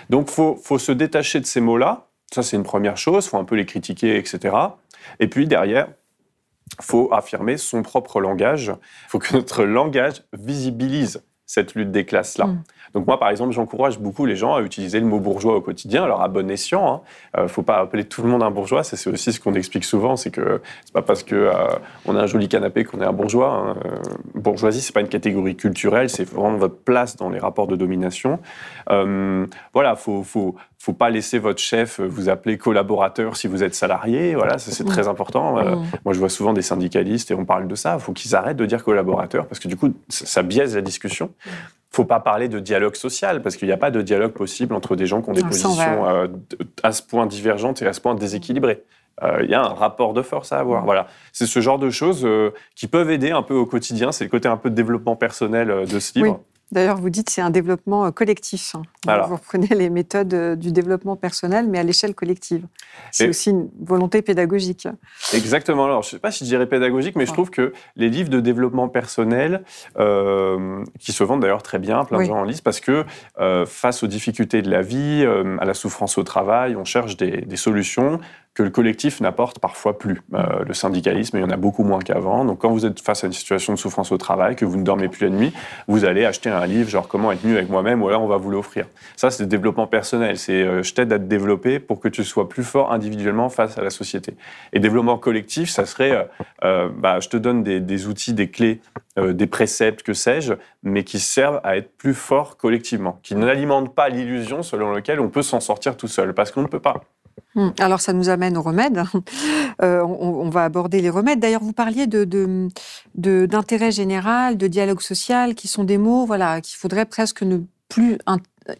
Donc, faut, faut se détacher de ces mots-là. Ça, c'est une première chose. Il faut un peu les critiquer, etc. Et puis derrière, faut affirmer son propre langage. Il faut que notre langage visibilise cette lutte des classes-là. Mm. Donc moi, par exemple, j'encourage beaucoup les gens à utiliser le mot bourgeois au quotidien, alors à bon escient. Il ne faut pas appeler tout le monde un bourgeois, ça, c'est aussi ce qu'on explique souvent, c'est que c'est pas parce que euh, on a un joli canapé qu'on est un bourgeois. Hein. Euh, bourgeoisie, c'est pas une catégorie culturelle, c'est vraiment votre place dans les rapports de domination. Euh, voilà, faut, faut, faut pas laisser votre chef vous appeler collaborateur si vous êtes salarié. Voilà, c'est très important. Euh, Mm. moi, je vois souvent des syndicalistes et on parle de ça. Il faut qu'ils arrêtent de dire collaborateur parce que du coup, ça, ça biaise la discussion. Faut pas parler de dialogue social parce qu'il n'y a pas de dialogue possible entre des gens qui ont des on positions euh, à ce point divergentes et à ce point déséquilibrées. Euh, Il y a un rapport de force à Mm. avoir. Voilà, c'est ce genre de choses euh, qui peuvent aider un peu au quotidien. C'est le côté un peu de développement personnel de ce livre. Oui. D'ailleurs, vous dites c'est un développement euh, collectif. hein. Voilà. Vous reprenez les méthodes euh, du développement personnel, mais à l'échelle collective. C'est aussi une volonté pédagogique. Exactement. Alors, je ne sais pas si je dirais pédagogique, mais je trouve que les livres de développement personnel, euh, qui se vendent d'ailleurs très bien, plein Oui. de gens en lisent, parce que euh, face aux difficultés de la vie, euh, à la souffrance au travail, on cherche des, des solutions que le collectif n'apporte parfois plus. Euh, le syndicalisme, il y en a beaucoup moins qu'avant. Donc, quand vous êtes face à une situation de souffrance au travail, que vous ne dormez plus la nuit, vous allez acheter un livre, genre Comment être mieux avec moi-même, ou alors on va vous l'offrir. Ça, c'est le développement personnel. C'est euh, je t'aide à te développer pour que tu sois plus fort individuellement face à la société. Et développement collectif, ça serait euh, bah, je te donne des, outils, des clés, des préceptes, que sais-je, mais qui servent à être plus fort collectivement, qui n'alimentent pas l'illusion selon laquelle on peut s'en sortir tout seul, parce qu'on ne peut pas. Hum, Alors, ça nous amène aux remèdes. Euh, on, va aborder les remèdes. D'ailleurs, vous parliez d'intérêt général, de dialogue social, qui sont des mots voilà, qu'il faudrait presque ne plus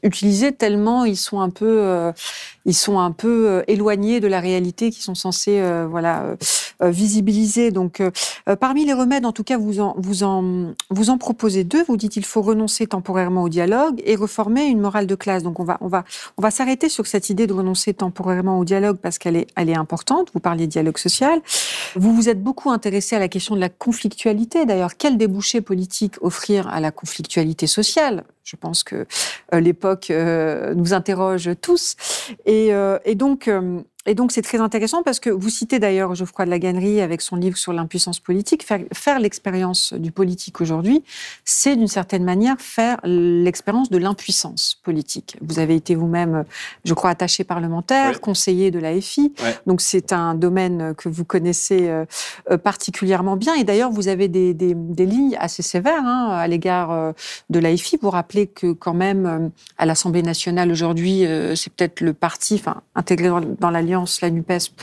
utiliser tellement ils sont un peu, euh, ils sont un peu euh, éloignés de la réalité qui sont censés euh, voilà, euh, visibiliser. Donc, parmi les remèdes, en tout cas, vous en, vous, en, vous en proposez deux. Vous dites qu'il faut renoncer temporairement au dialogue et reformer une morale de classe. Donc, on va, on va, on va s'arrêter sur cette idée de renoncer temporairement au dialogue parce qu'elle est, elle est importante. Vous parliez de dialogue social. Vous vous êtes beaucoup intéressé à la question de la conflictualité. D'ailleurs, quel débouché politique offrir à la conflictualité sociale? Je pense que l'époque nous interroge tous. Euh, et donc, euh, et donc, c'est très intéressant parce que vous citez d'ailleurs Geoffroy de la Gannerie avec son livre sur l'impuissance politique. Faire, faire l'expérience du politique aujourd'hui, c'est d'une certaine manière faire l'expérience de l'impuissance politique. Vous avez été vous-même, je crois, attaché parlementaire, Oui. conseiller de l'AFI. Donc, c'est un domaine que vous connaissez euh, euh, particulièrement bien. Et d'ailleurs, vous avez des, des- des lignes assez sévères hein, à l'égard euh, de l'AFI. Vous rappelez que quand même, à l'Assemblée nationale aujourd'hui, c'est peut-être le parti, enfin, intégré dans, dans l'Alliance, la NUPES,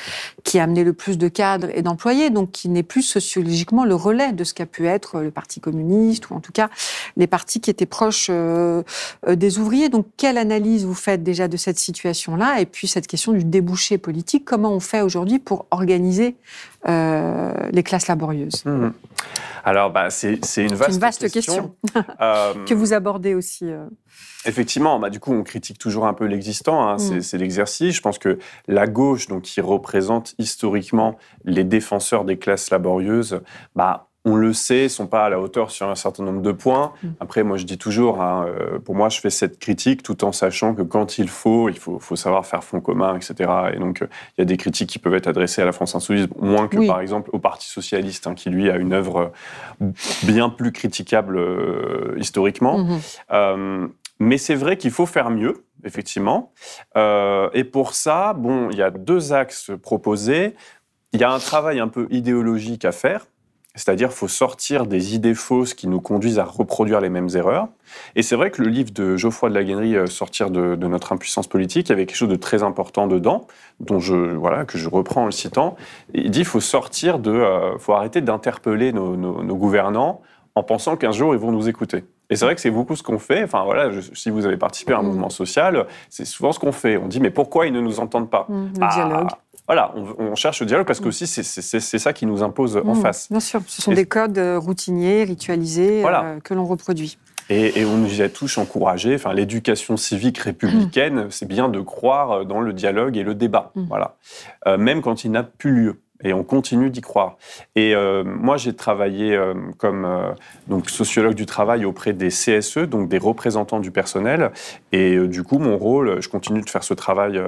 qui a amené le plus de cadres et d'employés, donc qui n'est plus sociologiquement le relais de ce qu'a pu être le Parti communiste, ou en tout cas les partis qui étaient proches euh, euh, des ouvriers. Donc, quelle analyse vous faites déjà de cette situation-là? Et puis, cette question du débouché politique, comment on fait aujourd'hui pour organiser euh, les classes laborieuses? Mhm. Alors, bah, c'est une vaste, une vaste question. Euh, que vous abordez aussi. Effectivement, bah, du coup, on critique toujours un peu l'existant. hein, c'est- Mm. C'est l'exercice. Je pense que la gauche, donc, qui représente historiquement les défenseurs des classes laborieuses, bah, on le sait, sont pas à la hauteur sur un certain nombre de points. Mm. Après, moi, je dis toujours, hein, euh, pour moi, je fais cette critique tout en sachant que quand il faut, il faut, faut savoir faire front commun, etc. Et donc, euh, il y a des critiques qui peuvent être adressées à la France Insoumise, moins que, Oui. par exemple, au Parti Socialiste, hein, qui, lui, a une œuvre euh, bien plus critiquable euh, historiquement. Mhm. Euh, mais c'est vrai qu'il faut faire mieux, effectivement. Euh, et pour ça, bon, il y a deux axes proposés. Il y a un travail un peu idéologique à faire. C'est-à-dire faut sortir des idées fausses qui nous conduisent à reproduire les mêmes erreurs. Et c'est vrai que le livre de Geoffroy de la Guennerie, euh, Sortir de, notre impuissance politique, il y avait quelque chose de très important dedans, dont je, voilà, que je reprends en le citant. Il dit faut sortir de... euh, faut arrêter d'interpeller nos gouvernants en pensant qu'un jour, ils vont nous écouter. Et c'est vrai que c'est beaucoup ce qu'on fait. Enfin, voilà, je- si vous avez participé à un Mm. mouvement social, c'est souvent ce qu'on fait. On dit, mais pourquoi ils ne nous entendent pas Mhm, Le Ah, dialogue. Voilà, on, on cherche le dialogue parce que Mm. aussi, c'est- ça qui nous impose en face. Bien sûr, ce sont Et- des codes euh, routiniers, ritualisés, Voilà. euh, que l'on reproduit. Et, et on nous y a tous encouragés. Enfin, l'éducation civique républicaine, c'est bien de croire dans le dialogue et le débat. Mm. Voilà. Euh, même quand il n'a plus lieu. Et on continue d'y croire. Et euh, moi, j'ai travaillé euh, comme euh, donc sociologue du travail auprès des CSE, donc des représentants du personnel. Et du coup, mon rôle, je continue de faire ce travail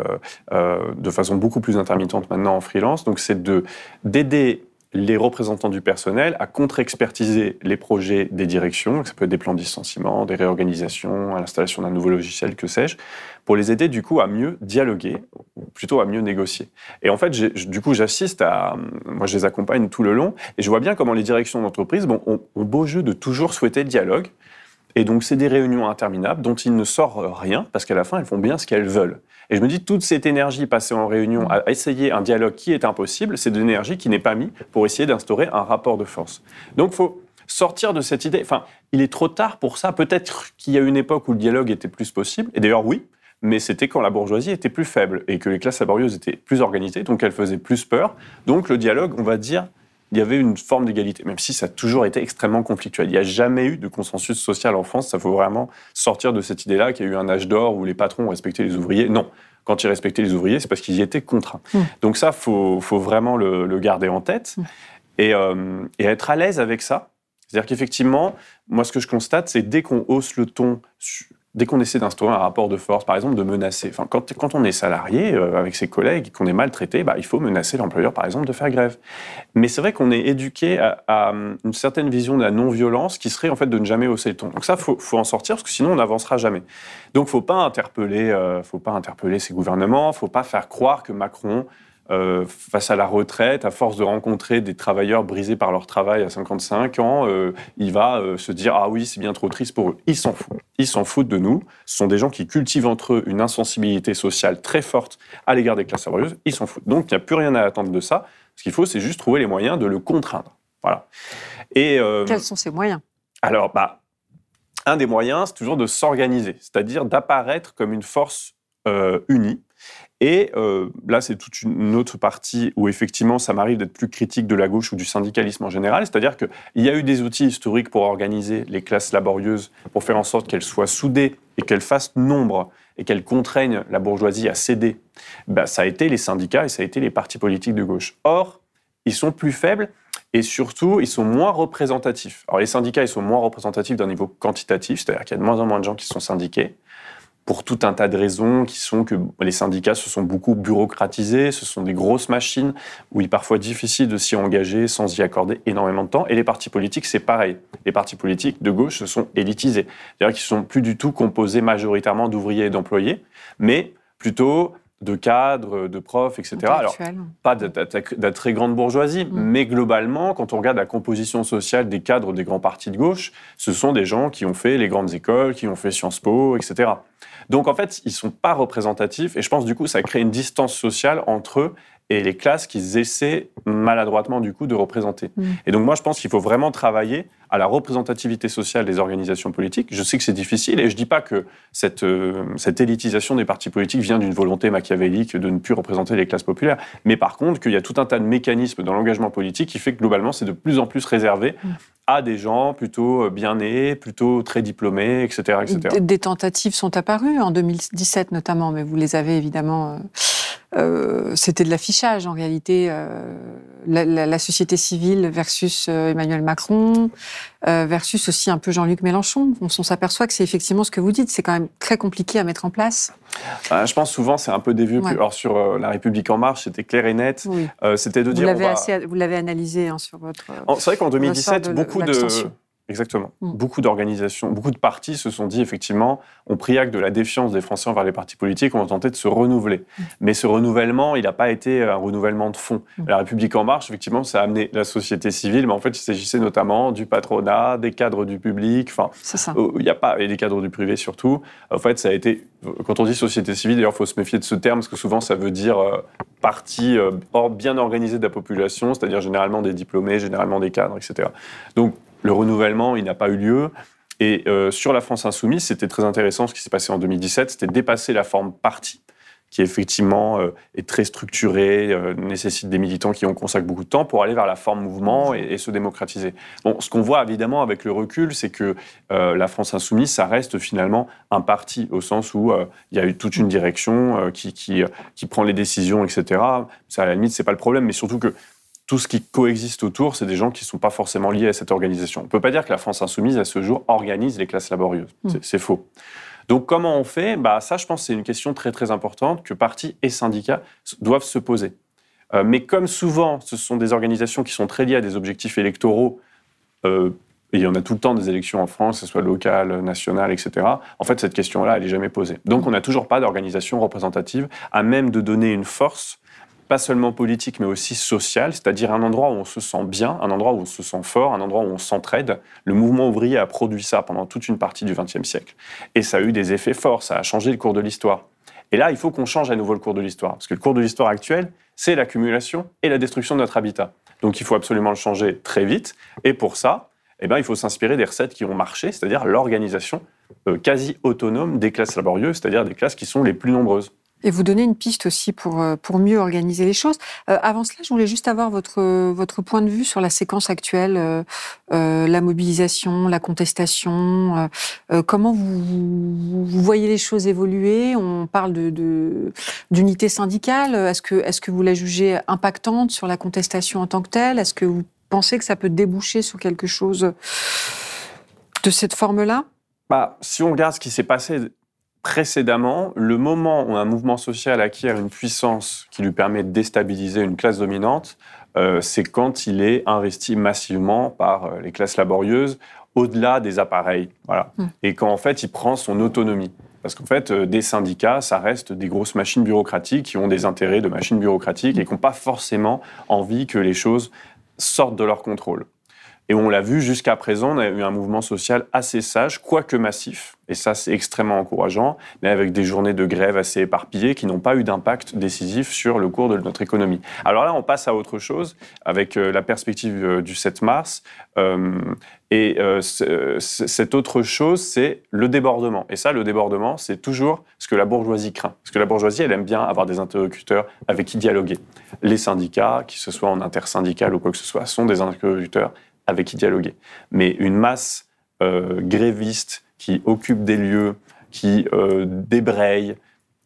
de façon beaucoup plus intermittente maintenant en freelance. Donc, c'est de d'aider les représentants du personnel à contre-expertiser les projets des directions, ça peut être des plans de licenciement, des réorganisations, à l'installation d'un nouveau logiciel, que sais-je, pour les aider du coup à mieux dialoguer, ou plutôt à mieux négocier. Et en fait, du coup, j'assiste à, moi je les accompagne tout le long, et je vois bien comment les directions d'entreprise bon, ont, beau jeu de toujours souhaiter le dialogue, et donc, c'est des réunions interminables dont il ne sort rien, parce qu'à la fin, elles font bien ce qu'elles veulent. Et je me dis, toute cette énergie passée en réunion à essayer un dialogue qui est impossible, c'est de l'énergie qui n'est pas mise pour essayer d'instaurer un rapport de force. Donc, faut sortir de cette idée. Enfin, il est trop tard pour ça. Peut-être qu'il y a une époque où le dialogue était plus possible. Et d'ailleurs, oui, mais c'était quand la bourgeoisie était plus faible et que les classes laborieuses étaient plus organisées, donc elles faisaient plus peur. Donc le dialogue, on va dire, il y avait une forme d'égalité, même si ça a toujours été extrêmement conflictuel. Il n'y a jamais eu de consensus social en France. Ça faut vraiment sortir de cette idée-là qu'il y a eu un âge d'or où les patrons respectaient les ouvriers. Non. Quand ils respectaient les ouvriers, c'est parce qu'ils y étaient contraints. Mmh. Donc ça, faut, faut vraiment le, garder en tête mmh. et, euh, et, être à l'aise avec ça. C'est-à-dire qu'effectivement, moi, ce que je constate, c'est dès qu'on hausse le ton dès qu'on essaie d'instaurer un rapport de force, par exemple, de menacer. Enfin, quand, quand on est salarié euh, avec ses collègues, qu'on est maltraité, bah, il faut menacer l'employeur, par exemple, de faire grève. Mais c'est vrai qu'on est éduqué à, une certaine vision de la non-violence qui serait en fait de ne jamais hausser le ton. Donc ça, faut, faut en sortir parce que sinon on n'avancera jamais. Donc, faut pas interpeller, euh, faut pas interpeller ces gouvernements, faut pas faire croire que Macron euh, face à la retraite, à force de rencontrer des travailleurs brisés par leur travail à 55 ans, euh, il va euh, se dire ah oui c'est bien trop triste pour eux. Ils s'en foutent. Ils s'en foutent de nous. Ce sont des gens qui cultivent entre eux une insensibilité sociale très forte à l'égard des classes laborieuses. Ils s'en foutent. Donc il n'y a plus rien à attendre de ça. Ce qu'il faut c'est juste trouver les moyens de le contraindre. Voilà. Et quels sont ces moyens? Alors bah un des moyens c'est toujours de s'organiser, c'est-à-dire d'apparaître comme une force unie et euh, là, c'est toute une autre partie où effectivement, ça m'arrive d'être plus critique de la gauche ou du syndicalisme en général. C'est-à-dire qu'il y a eu des outils historiques pour organiser les classes laborieuses, pour faire en sorte qu'elles soient soudées et qu'elles fassent nombre et qu'elles contraignent la bourgeoisie à céder. Ben, ça a été les syndicats et ça a été les partis politiques de gauche. Or, ils sont plus faibles et surtout, ils sont moins représentatifs. Alors, les syndicats, ils sont moins représentatifs d'un niveau quantitatif, c'est-à-dire qu'il y a de moins en moins de gens qui sont syndiqués pour tout un tas de raisons qui sont que les syndicats se sont beaucoup bureaucratisés, ce sont des grosses machines où il est parfois difficile de s'y engager sans y accorder énormément de temps. Et les partis politiques, c'est pareil. Les partis politiques de gauche se sont élitisés. C'est-à-dire qu'ils ne sont plus du tout composés majoritairement d'ouvriers et d'employés, mais plutôt de cadres, de profs, etc. Alors, pas de, très grande bourgeoisie, mm. mais globalement, quand on regarde la composition sociale des cadres des grands partis de gauche, ce sont des gens qui ont fait les grandes écoles, qui ont fait Sciences Po, etc. Donc en fait, ils ne sont pas représentatifs, et je pense du coup, ça crée une distance sociale entre eux et les classes qu'ils essaient maladroitement du coup de représenter. Mm. Et donc moi je pense qu'il faut vraiment travailler à la représentativité sociale des organisations politiques. Je sais que c'est difficile et je ne dis pas que cette, euh, cette élitisation des partis politiques vient d'une volonté machiavélique de ne plus représenter les classes populaires, mais par contre qu'il y a tout un tas de mécanismes dans l'engagement politique qui fait que globalement c'est de plus en plus réservé mm. à des gens plutôt euh, bien nés, plutôt très diplômés, etc. etc. Des tentatives sont apparues en 2017 notamment, mais vous les avez évidemment... Euh, euh, c'était de l'affichage en réalité. Euh, la, société civile versus euh, Emmanuel Macron, versus aussi un peu Jean-Luc Mélenchon. On, s'aperçoit que c'est effectivement ce que vous dites, c'est quand même très compliqué à mettre en place. je pense souvent c'est un peu des vues. Alors sur La République en marche, c'était clair et net. c'était de dire. Vous l'avez analysé hein, sur votre. C'est vrai qu'en 2017, beaucoup de Exactement. Mm. Beaucoup d'organisations, beaucoup de partis se sont dit effectivement, ont pris acte de la défiance des Français envers les partis politiques, ont tenté de se renouveler. Mm. Mais ce renouvellement, il n'a pas été un renouvellement de fond. Mm. La République en marche, effectivement, ça a amené la société civile, mais en fait, il s'agissait notamment du patronat, des cadres du public, enfin, euh, il n'y a pas et des cadres du privé surtout. En fait, ça a été quand on dit société civile, d'ailleurs, il faut se méfier de ce terme parce que souvent, ça veut dire euh, partie euh, bien organisée de la population, c'est-à-dire généralement des diplômés, généralement des cadres, etc. Donc le renouvellement, il n'a pas eu lieu. Et euh, sur la France insoumise, c'était très intéressant ce qui s'est passé en 2017, c'était dépasser la forme parti, qui effectivement euh, est très structurée, euh, nécessite des militants qui ont consacré beaucoup de temps pour aller vers la forme mouvement et, se démocratiser. Bon, ce qu'on voit évidemment avec le recul, c'est que la France insoumise, ça reste finalement un parti, au sens où il y a toute une direction qui, qui, qui, prend les décisions, etc. Ça, à la limite, c'est pas le problème, mais surtout que tout ce qui coexiste autour, c'est des gens qui ne sont pas forcément liés à cette organisation. On ne peut pas dire que la France insoumise, à ce jour, organise les classes laborieuses. Hmm. C'est faux. Donc comment on fait? Bah, Ça, je pense, c'est une question très très importante que partis et syndicats doivent se poser. Euh, mais comme souvent, ce sont des organisations qui sont très liées à des objectifs électoraux, euh, et il y en a tout le temps des élections en France, que ce soit locales, nationales, etc. En fait, cette question-là, elle n'est jamais posée. Donc, on n'a toujours pas d'organisation représentative à même de donner une force pas seulement politique, mais aussi sociale, c'est-à-dire un endroit où on se sent bien, un endroit où on se sent fort, un endroit où on s'entraide. Le mouvement ouvrier a produit ça pendant toute une partie du XXe siècle. Et ça a eu des effets forts, ça a changé le cours de l'histoire. Et là, il faut qu'on change à nouveau le cours de l'histoire, parce que le cours de l'histoire actuel, c'est l'accumulation et la destruction de notre habitat. Donc il faut absolument le changer très vite. Et pour ça, eh ben, il faut s'inspirer des recettes qui ont marché, c'est-à-dire l'organisation euh, quasi autonome des classes laborieuses, c'est-à-dire des classes qui sont les plus nombreuses. Et vous donner une piste aussi pour, euh, pour mieux organiser les choses. Euh, avant cela, je voulais juste avoir votre, votre point de vue sur la séquence actuelle, euh, la mobilisation, la contestation. Comment vous, voyez les choses évoluer? On parle d'unité syndicale. Est-ce que, est que vous la jugez impactante sur la contestation en tant que telle? Est-ce que vous pensez que ça peut déboucher sur quelque chose de cette forme-là? Bah, Si on regarde ce qui s'est passé précédemment, le moment où un mouvement social acquiert une puissance qui lui permet de déstabiliser une classe dominante, euh, c'est quand il est investi massivement par euh, les classes laborieuses au-delà des appareils. Voilà. Mmh. Et quand en fait il prend son autonomie. Parce qu'en fait, euh, des syndicats, ça reste des grosses machines bureaucratiques qui ont des intérêts de machines bureaucratiques et qui n'ont pas forcément envie que les choses sortent de leur contrôle. Et on l'a vu jusqu'à présent, on a eu un mouvement social assez sage, quoique massif, et ça c'est extrêmement encourageant, mais avec des journées de grève assez éparpillées qui n'ont pas eu d'impact décisif sur le cours de notre économie. Alors là, on passe à autre chose, avec euh, la perspective euh, du 7 mars, euh, et cette autre chose, c'est le débordement. Et ça, le débordement, c'est toujours ce que la bourgeoisie craint. Parce que la bourgeoisie, elle aime bien avoir des interlocuteurs avec qui dialoguer. Les syndicats, qu'ils ce soit en intersyndical ou quoi que ce soit, sont des interlocuteurs avec qui dialoguer. Mais une masse euh, gréviste qui occupe des lieux, qui euh, débraye,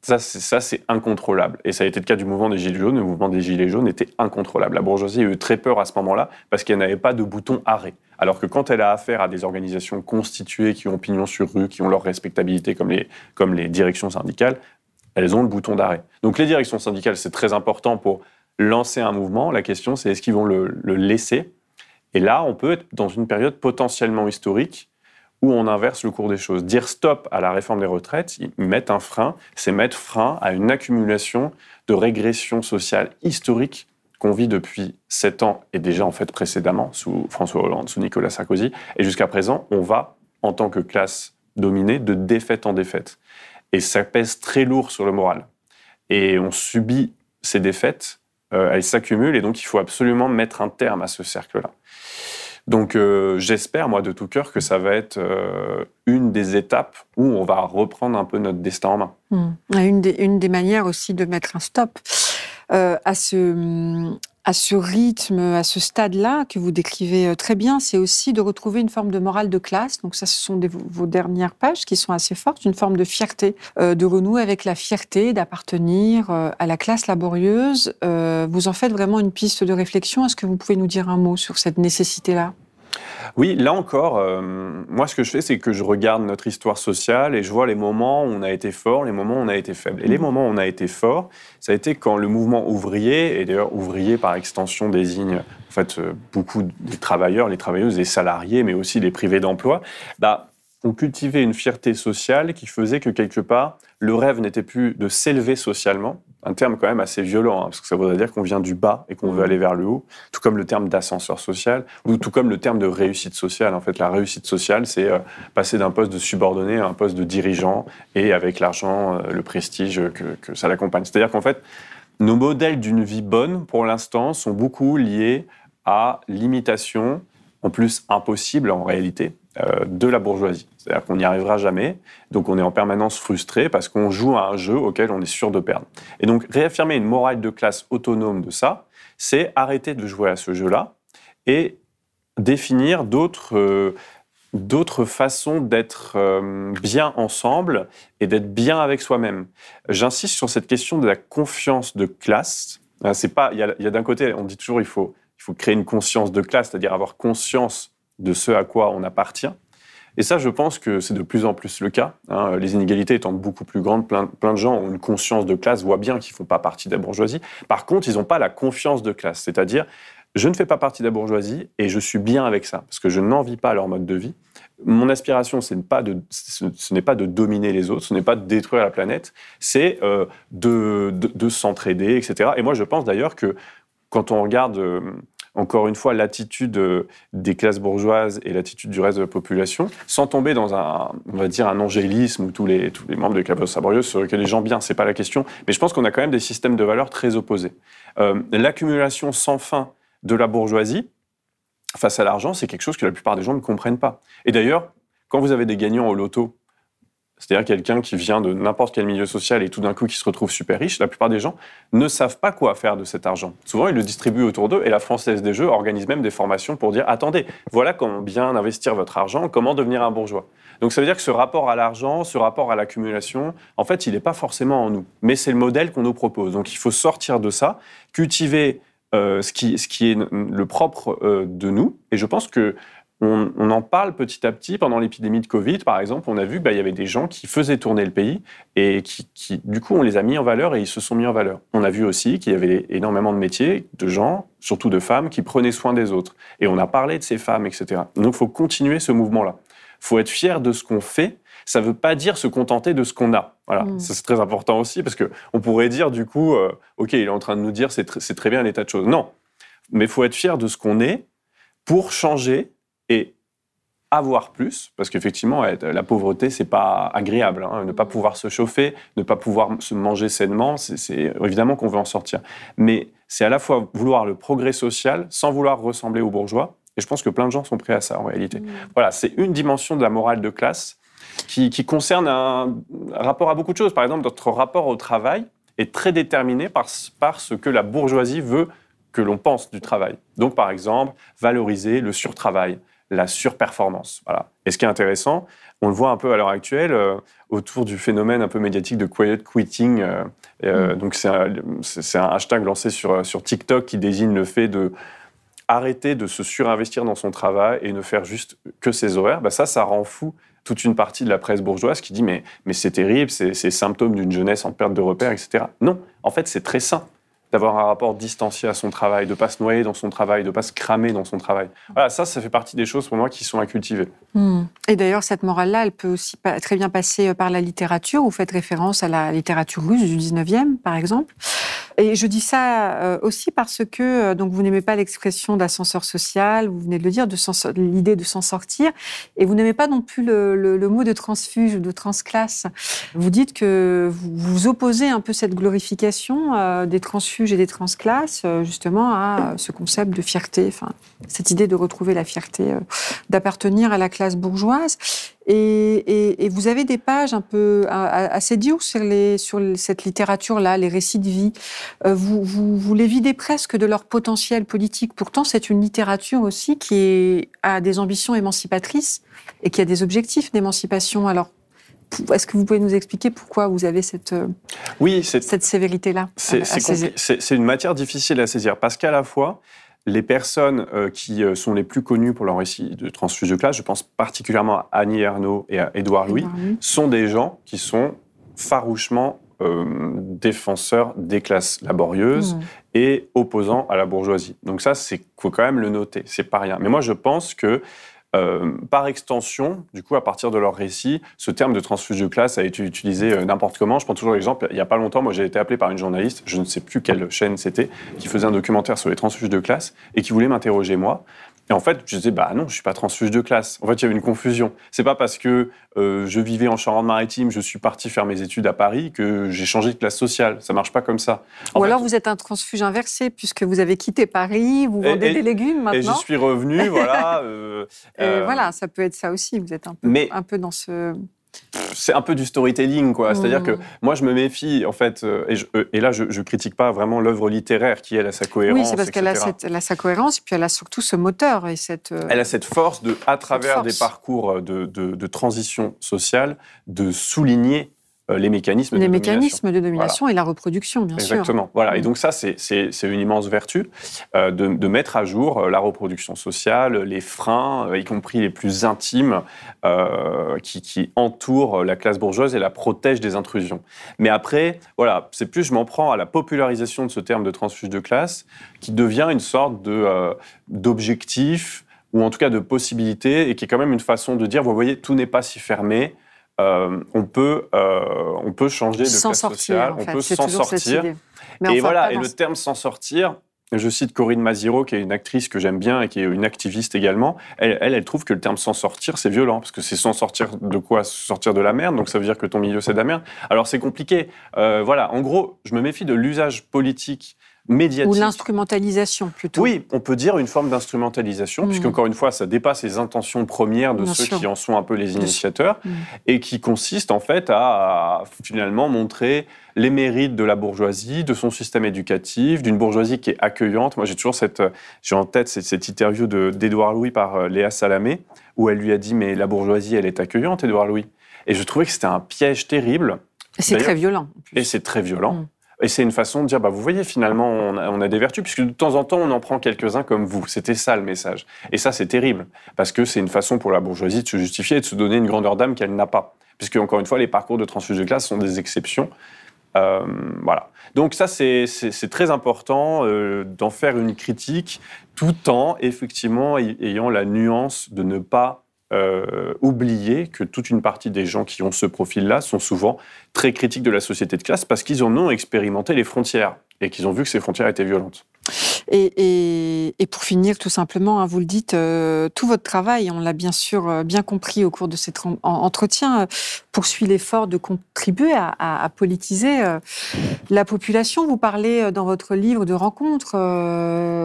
ça c'est incontrôlable. Et ça a été le cas du mouvement des Gilets jaunes. Le mouvement des Gilets jaunes était incontrôlable. La bourgeoisie a eu très peur à ce moment-là parce qu'elle n'avait pas de bouton arrêt. Alors que quand elle a affaire à des organisations constituées qui ont pignon sur rue, qui ont leur respectabilité comme les, comme les directions syndicales, elles ont le bouton d'arrêt. Donc les directions syndicales, c'est très important pour lancer un mouvement. La question, c'est est-ce qu'ils vont le, le laisser et là, on peut être dans une période potentiellement historique où on inverse le cours des choses. Dire stop à la réforme des retraites, mettre un frein, c'est mettre frein à une accumulation de régression sociale historique qu'on vit depuis sept ans et déjà en fait précédemment sous François Hollande, sous Nicolas Sarkozy. Et jusqu'à présent, on va, en tant que classe dominée, de défaite en défaite. Et ça pèse très lourd sur le moral. Et on subit ces défaites, euh, elles s'accumulent et donc il faut absolument mettre un terme à ce cercle-là. Donc euh, j'espère, moi, de tout cœur, que ça va être euh, une des étapes où on va reprendre un peu notre destin en main. Hmm. Une, des, une, des, manières aussi de mettre un stop euh, à ce, à ce rythme, à ce stade-là que vous décrivez euh, très bien, c'est aussi de retrouver une forme de morale de classe. Donc ça, ce sont vos dernières pages qui sont assez fortes, une forme de fierté, euh, de renouer avec la fierté d'appartenir euh, à la classe laborieuse. vous en faites vraiment une piste de réflexion. Est-ce que vous pouvez nous dire un mot sur cette nécessité-là? Oui, là encore, euh, moi ce que je fais, c'est que je regarde notre histoire sociale et je vois les moments où on a été fort, les moments où on a été faible. Et les mmh. moments où on a été fort, ça a été quand le mouvement ouvrier, et d'ailleurs ouvrier par extension désigne en fait euh, beaucoup des travailleurs, les travailleuses, les salariés, mais aussi les privés d'emploi, bah, ont cultivé une fierté sociale qui faisait que quelque part, le rêve n'était plus de s'élever socialement, un terme quand même assez violent, hein, parce que ça voudrait dire qu'on vient du bas et qu'on veut mmh. aller vers le haut, tout comme le terme d'ascenseur social, ou tout comme le terme de réussite sociale. En fait, la réussite sociale, c'est euh, passer d'un poste de subordonné à un poste de dirigeant, et avec l'argent, euh, le prestige que, que ça l'accompagne. C'est-à-dire qu'en fait, nos modèles d'une vie bonne, pour l'instant, sont beaucoup liés à l'imitation, en plus impossible en réalité, de la bourgeoisie. C'est-à-dire qu'on n'y arrivera jamais, donc on est en permanence frustré parce qu'on joue à un jeu auquel on est sûr de perdre. Et donc réaffirmer une morale de classe autonome de ça, c'est arrêter de jouer à ce jeu-là et définir d'autres euh, façons d'être euh, bien ensemble et d'être bien avec soi-même. J'insiste sur cette question de la confiance de classe. Pas, il y a, a d'un côté, on dit toujours il faut, il faut créer une conscience de classe, c'est-à-dire avoir conscience de ce à quoi on appartient. Et ça, je pense que c'est de plus en plus le cas. hein. Les inégalités étant beaucoup plus grandes, plein, plein de gens ont une conscience de classe, voient bien qu'ils ne font pas partie de la bourgeoisie. Par contre, ils n'ont pas la confiance de classe. C'est-à-dire, je ne fais pas partie de la bourgeoisie et je suis bien avec ça, parce que je n'envie pas leur mode de vie. Mon aspiration, ce n'est pas, de- ce n'est pas de dominer les autres, ce n'est pas de détruire la planète, c'est euh, de, de- de s'entraider, etc. Et moi, je pense d'ailleurs que quand on regarde, euh, encore une fois, l'attitude euh, des classes bourgeoises et l'attitude du reste de la population, sans tomber dans un, on va dire, un angélisme où tous les, tous les membres des classes laborieuses seraient que des gens bien, c'est pas la question. Mais je pense qu'on a quand même des systèmes de valeurs très opposés. Euh, L'accumulation sans fin de la bourgeoisie face à l'argent, c'est quelque chose que la plupart des gens ne comprennent pas. Et d'ailleurs, quand vous avez des gagnants au loto, c'est-à-dire quelqu'un qui vient de n'importe quel milieu social et tout d'un coup qui se retrouve super riche, la plupart des gens ne savent pas quoi faire de cet argent. Souvent, ils le distribuent autour d'eux et la Française des Jeux organise même des formations pour dire attendez, voilà comment bien investir votre argent, comment devenir un bourgeois. Donc ça veut dire que ce rapport à l'argent, ce rapport à l'accumulation, en fait, il n'est pas forcément en nous, mais c'est le modèle qu'on nous propose. Donc il faut sortir de ça, cultiver euh, ce, qui, est le propre euh, de nous. Et je pense que on, on en parle petit à petit. Pendant l'épidémie de Covid, par exemple, on a vu qu'il y avait des gens qui faisaient tourner le pays et qui, qui, du coup, on les a mis en valeur et ils se sont mis en valeur. On a vu aussi qu'il y avait énormément de métiers, de gens, surtout de femmes, qui prenaient soin des autres. Et on a parlé de ces femmes, etc. Donc, il faut continuer ce mouvement-là. Il faut être fier de ce qu'on fait. Ça ne veut pas dire se contenter de ce qu'on a. Voilà, Mm. c'est très important aussi parce que on pourrait dire du coup, euh, ok, il est en train de nous dire c'est tr- c'est très bien l'état de choses. Non, mais il faut être fier de ce qu'on est pour changer et avoir plus, parce qu'effectivement, la pauvreté, c'est pas agréable. hein. Ne pas pouvoir se chauffer, ne pas pouvoir se manger sainement, c'est- évidemment qu'on veut en sortir. Mais c'est à la fois vouloir le progrès social sans vouloir ressembler aux bourgeois. Et je pense que plein de gens sont prêts à ça en réalité. Voilà, c'est une dimension de la morale de classe qui, qui concerne un rapport à beaucoup de choses. Par exemple, notre rapport au travail est très déterminé par, par ce que la bourgeoisie veut que l'on pense du travail. Donc, par exemple, valoriser le surtravail, la surperformance. Voilà. Et ce qui est intéressant, on le voit un peu à l'heure actuelle euh, autour du phénomène un peu médiatique de quiet quitting. euh, euh, Donc, c'est un, hashtag lancé sur, sur TikTok qui désigne le fait de arrêter de se surinvestir dans son travail et ne faire juste que ses horaires. Bah ça, ça rend fou toute une partie de la presse bourgeoise qui dit mais, mais c'est terrible, c'est c'est symptôme d'une jeunesse en perte de repères, etc. Non, en fait, c'est très sain d'avoir un rapport distancié à son travail, de pas se noyer dans son travail, de pas se cramer dans son travail. Voilà, ça, ça fait partie des choses pour moi qui sont à cultiver. Hmm. Et d'ailleurs, cette morale-là, elle peut aussi très bien passer euh, par la littérature. Vous faites référence à la littérature russe du 19e, par exemple. Et je dis ça euh, aussi parce que euh, donc vous n'aimez pas l'expression d'ascenseur social, vous venez de le dire, de l'idée de s'en sortir, et vous n'aimez pas non plus le, mot de transfuge ou de transclasse. Vous dites que vous, vous opposez un peu cette glorification euh, des transfuges et des transclasses, justement, à ce concept de fierté, enfin, cette idée de retrouver la fierté, d'appartenir à la classe bourgeoise. Et, et- et vous avez des pages un peu assez dures sur, les, sur les- cette littérature-là, les récits de vie. Euh, vous, vous, vous les videz presque de leur potentiel politique. Pourtant, c'est une littérature aussi qui est- a des ambitions émancipatrices et qui a des objectifs d'émancipation. Alors, est-ce que vous pouvez nous expliquer pourquoi vous avez cette, euh, Oui, cette sévérité-là c'est une matière difficile à saisir parce qu'à la fois, les personnes euh, qui euh, sont les plus connues pour leur récit de transfuge de classe, je pense particulièrement à Annie Ernaux et à Édouard Louis, sont des gens qui sont farouchement euh, défenseurs des classes laborieuses et opposants à la bourgeoisie. Donc ça, c'est faut quand même le noter, c'est pas rien. Mais moi, je pense que euh, par extension, du coup, à partir de leur récit, ce terme de transfuge de classe a été utilisé euh, n'importe comment. Je prends toujours l'exemple, il n'y a pas longtemps, moi j'ai été appelé par une journaliste, je ne sais plus quelle chaîne c'était, qui faisait un documentaire sur les transfuges de classe et qui voulait m'interroger moi. Et en fait, je disais, bah non, je suis pas transfuge de classe. En fait, il y avait une confusion. C'est pas parce que euh, je vivais en Charente-Maritime, je suis parti faire mes études à Paris que j'ai changé de classe sociale. Ça marche pas comme ça. En Ou fait, alors vous êtes un transfuge inversé puisque vous avez quitté Paris, vous Et- vendez et- des légumes et j'y maintenant. suis revenu, voilà. euh, Et euh, voilà, ça peut être ça aussi. Vous êtes un peu, Mais- un peu dans ce. C'est un peu du storytelling, quoi. C'est-à-dire que Mm. moi, je me méfie, en fait, euh, et, je- euh, et là, je, je critique pas vraiment l'œuvre littéraire qui, elle, a sa cohérence. Oui, c'est parce qu'elle a, sa cohérence, puis elle a surtout ce moteur et cette. euh, Elle a cette force de, à travers des parcours de, de- de transition sociale, de souligner les mécanismes les de mécanismes de domination et la reproduction, bien sûr. Exactement. Voilà. Et Mm. donc ça, c'est- une immense vertu euh, de, de mettre à jour euh, la reproduction sociale, les freins, euh, y compris les plus intimes, euh, qui, qui entourent la classe bourgeoise et la protègent des intrusions. Mais après, voilà, c'est plus je m'en prends à la popularisation de ce terme de transfuge de classe, qui devient une sorte de euh, d'objectif ou en tout cas de possibilité, et qui est quand même une façon de dire, vous voyez, tout n'est pas si fermé. Euh, on peut, euh, on peut changer de classe sortir, sociale, en on peut s'en sortir. Mais et enfin, voilà, et le terme s'en sortir, je cite Corinne Maziro, qui est une actrice que j'aime bien et qui est une activiste également. Elle, elle, elle trouve que le terme s'en sortir, c'est violent, parce que c'est s'en sortir de quoi? Sortir de la merde, donc ça veut dire que ton milieu, c'est de la merde. Alors c'est compliqué. Euh, voilà, en gros, je me méfie de l'usage politique médiatique. Ou l'instrumentalisation, plutôt. Oui, on peut dire une forme d'instrumentalisation, Mm. puisqu'encore une fois, ça dépasse les intentions premières de Bien ceux sûr. qui en sont un peu les initiateurs, Mm. et qui consiste en fait à, à finalement montrer les mérites de la bourgeoisie, de son système éducatif, d'une bourgeoisie qui est accueillante. Moi, j'ai toujours cette, j'ai en tête cette, cette interview de- d'Édouard Louis par euh, Léa Salamé, où elle lui a dit mais la bourgeoisie, elle est accueillante, Édouard Louis. Et je trouvais que c'était un piège terrible. C'est très violent. Et c'est très violent. Mm. Et c'est une façon de dire, bah, vous voyez, finalement, on a, des vertus, puisque de temps en temps, on en prend quelques-uns comme vous. C'était ça le message. Et ça, c'est terrible, parce que c'est une façon pour la bourgeoisie de se justifier et de se donner une grandeur d'âme qu'elle n'a pas. Puisque, encore une fois, les parcours de transfuge de classe sont des exceptions. Euh, voilà. Donc ça, c'est très important euh, d'en faire une critique, tout en, effectivement, ayant la nuance de ne pas euh, oublier que toute une partie des gens qui ont ce profil-là sont souvent très critiques de la société de classe parce qu'ils en ont expérimenté les frontières et qu'ils ont vu que ces frontières étaient violentes. Et, et- et pour finir, tout simplement, hein, vous le dites, euh, tout votre travail, on l'a bien sûr euh, bien compris au cours de cet en- en- entretien, euh, poursuit l'effort de contribuer à, politiser la population. Vous parlez dans votre livre de rencontres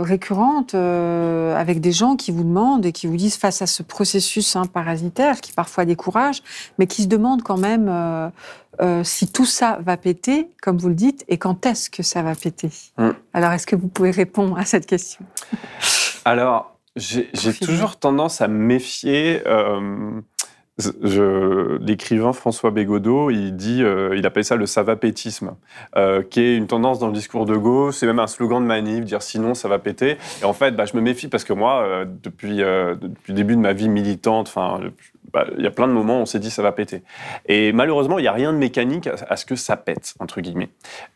récurrentes avec des gens qui vous demandent et qui vous disent face à ce processus hein, parasitaire qui parfois décourage, mais qui se demandent quand même euh, si tout ça va péter, comme vous le dites, et quand est-ce que ça va péter. Mm. Alors, est-ce que vous pouvez répondre à cette question? Alors, j'ai toujours tendance à me méfier. euh, L'écrivain François Bégodeau, il dit, euh, il appelle ça le savapétisme, euh, qui est une tendance dans le discours de gauche. C'est même un slogan de manif, dire sinon ça va péter. Et en fait, bah, je me méfie parce que moi, depuis, depuis le début de ma vie militante, enfin, bah, il y a plein de moments où on s'est dit ça va péter. Et malheureusement, il n'y a rien de mécanique à, ce que ça pète, entre guillemets.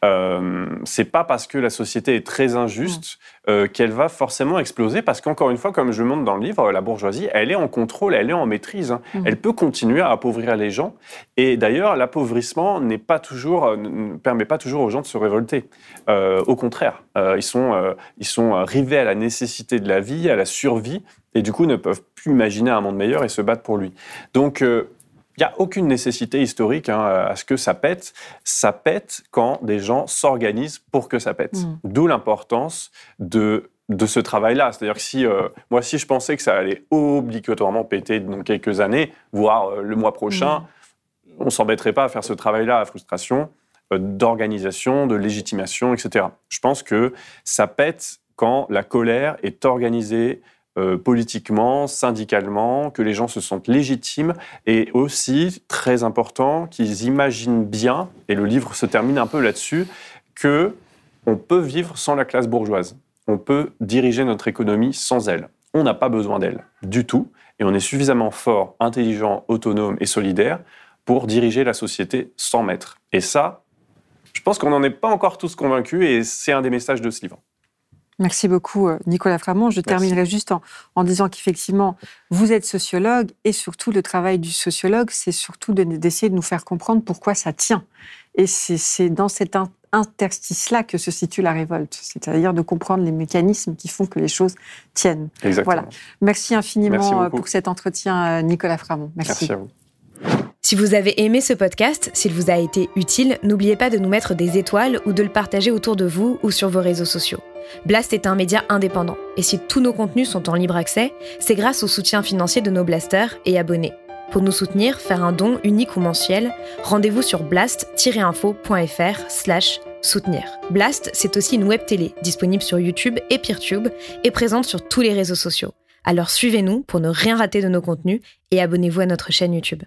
Euh, c'est pas parce que la société est très injuste euh, qu'elle va forcément exploser, parce qu'encore une fois, comme je montre dans le livre, la bourgeoisie, elle est en contrôle, elle est en maîtrise. hein. Mhm. Elle peut continuer à appauvrir les gens. Et d'ailleurs, l'appauvrissement n'est pas toujours, euh, ne permet pas toujours aux gens de se révolter. Euh, au contraire, ils sont, ils sont arrivés à la nécessité de la vie, à la survie, et du coup ne peuvent plus imaginer un monde meilleur et se battre pour lui. Donc, euh, il n'y a aucune nécessité historique hein, à ce que ça pète. Ça pète quand des gens s'organisent pour que ça pète. Mhm. D'où l'importance de, de ce travail-là. C'est-à-dire que si, euh, moi, si je pensais que ça allait obligatoirement péter dans quelques années, voire euh, le mois prochain, on ne s'embêterait pas à faire ce travail-là à frustration euh, d'organisation, de légitimation, etc. Je pense que ça pète quand la colère est organisée euh, politiquement, syndicalement, que les gens se sentent légitimes et aussi, très important, qu'ils imaginent bien, et le livre se termine un peu là-dessus, que on peut vivre sans la classe bourgeoise. On peut diriger notre économie sans elle. On n'a pas besoin d'elle du tout, et on est suffisamment fort, intelligent, autonome et solidaire pour diriger la société sans maître. Et ça, je pense qu'on n'en est pas encore tous convaincus, et c'est un des messages de ce livre. Merci beaucoup, euh, Nicolas Framont. Je terminerai juste en, en disant qu'effectivement, vous êtes sociologue et surtout, le travail du sociologue, c'est surtout de- d'essayer de nous faire comprendre pourquoi ça tient. Et c'est- dans cet in- interstice-là que se situe la révolte, c'est-à-dire de comprendre les mécanismes qui font que les choses tiennent. Exactement. Voilà. Merci infiniment Merci euh, pour cet entretien, euh, Nicolas Framont. Merci. Merci à vous. Si vous avez aimé ce podcast, s'il vous a été utile, n'oubliez pas de nous mettre des étoiles ou de le partager autour de vous ou sur vos réseaux sociaux. Blast est un média indépendant, et si tous nos contenus sont en libre accès, c'est grâce au soutien financier de nos blasters et abonnés. Pour nous soutenir, faire un don unique ou mensuel, rendez-vous sur blast-info.fr slash soutenir. Blast, c'est aussi une web télé disponible sur YouTube et Peertube et présente sur tous les réseaux sociaux. Alors suivez-nous pour ne rien rater de nos contenus et abonnez-vous à notre chaîne YouTube.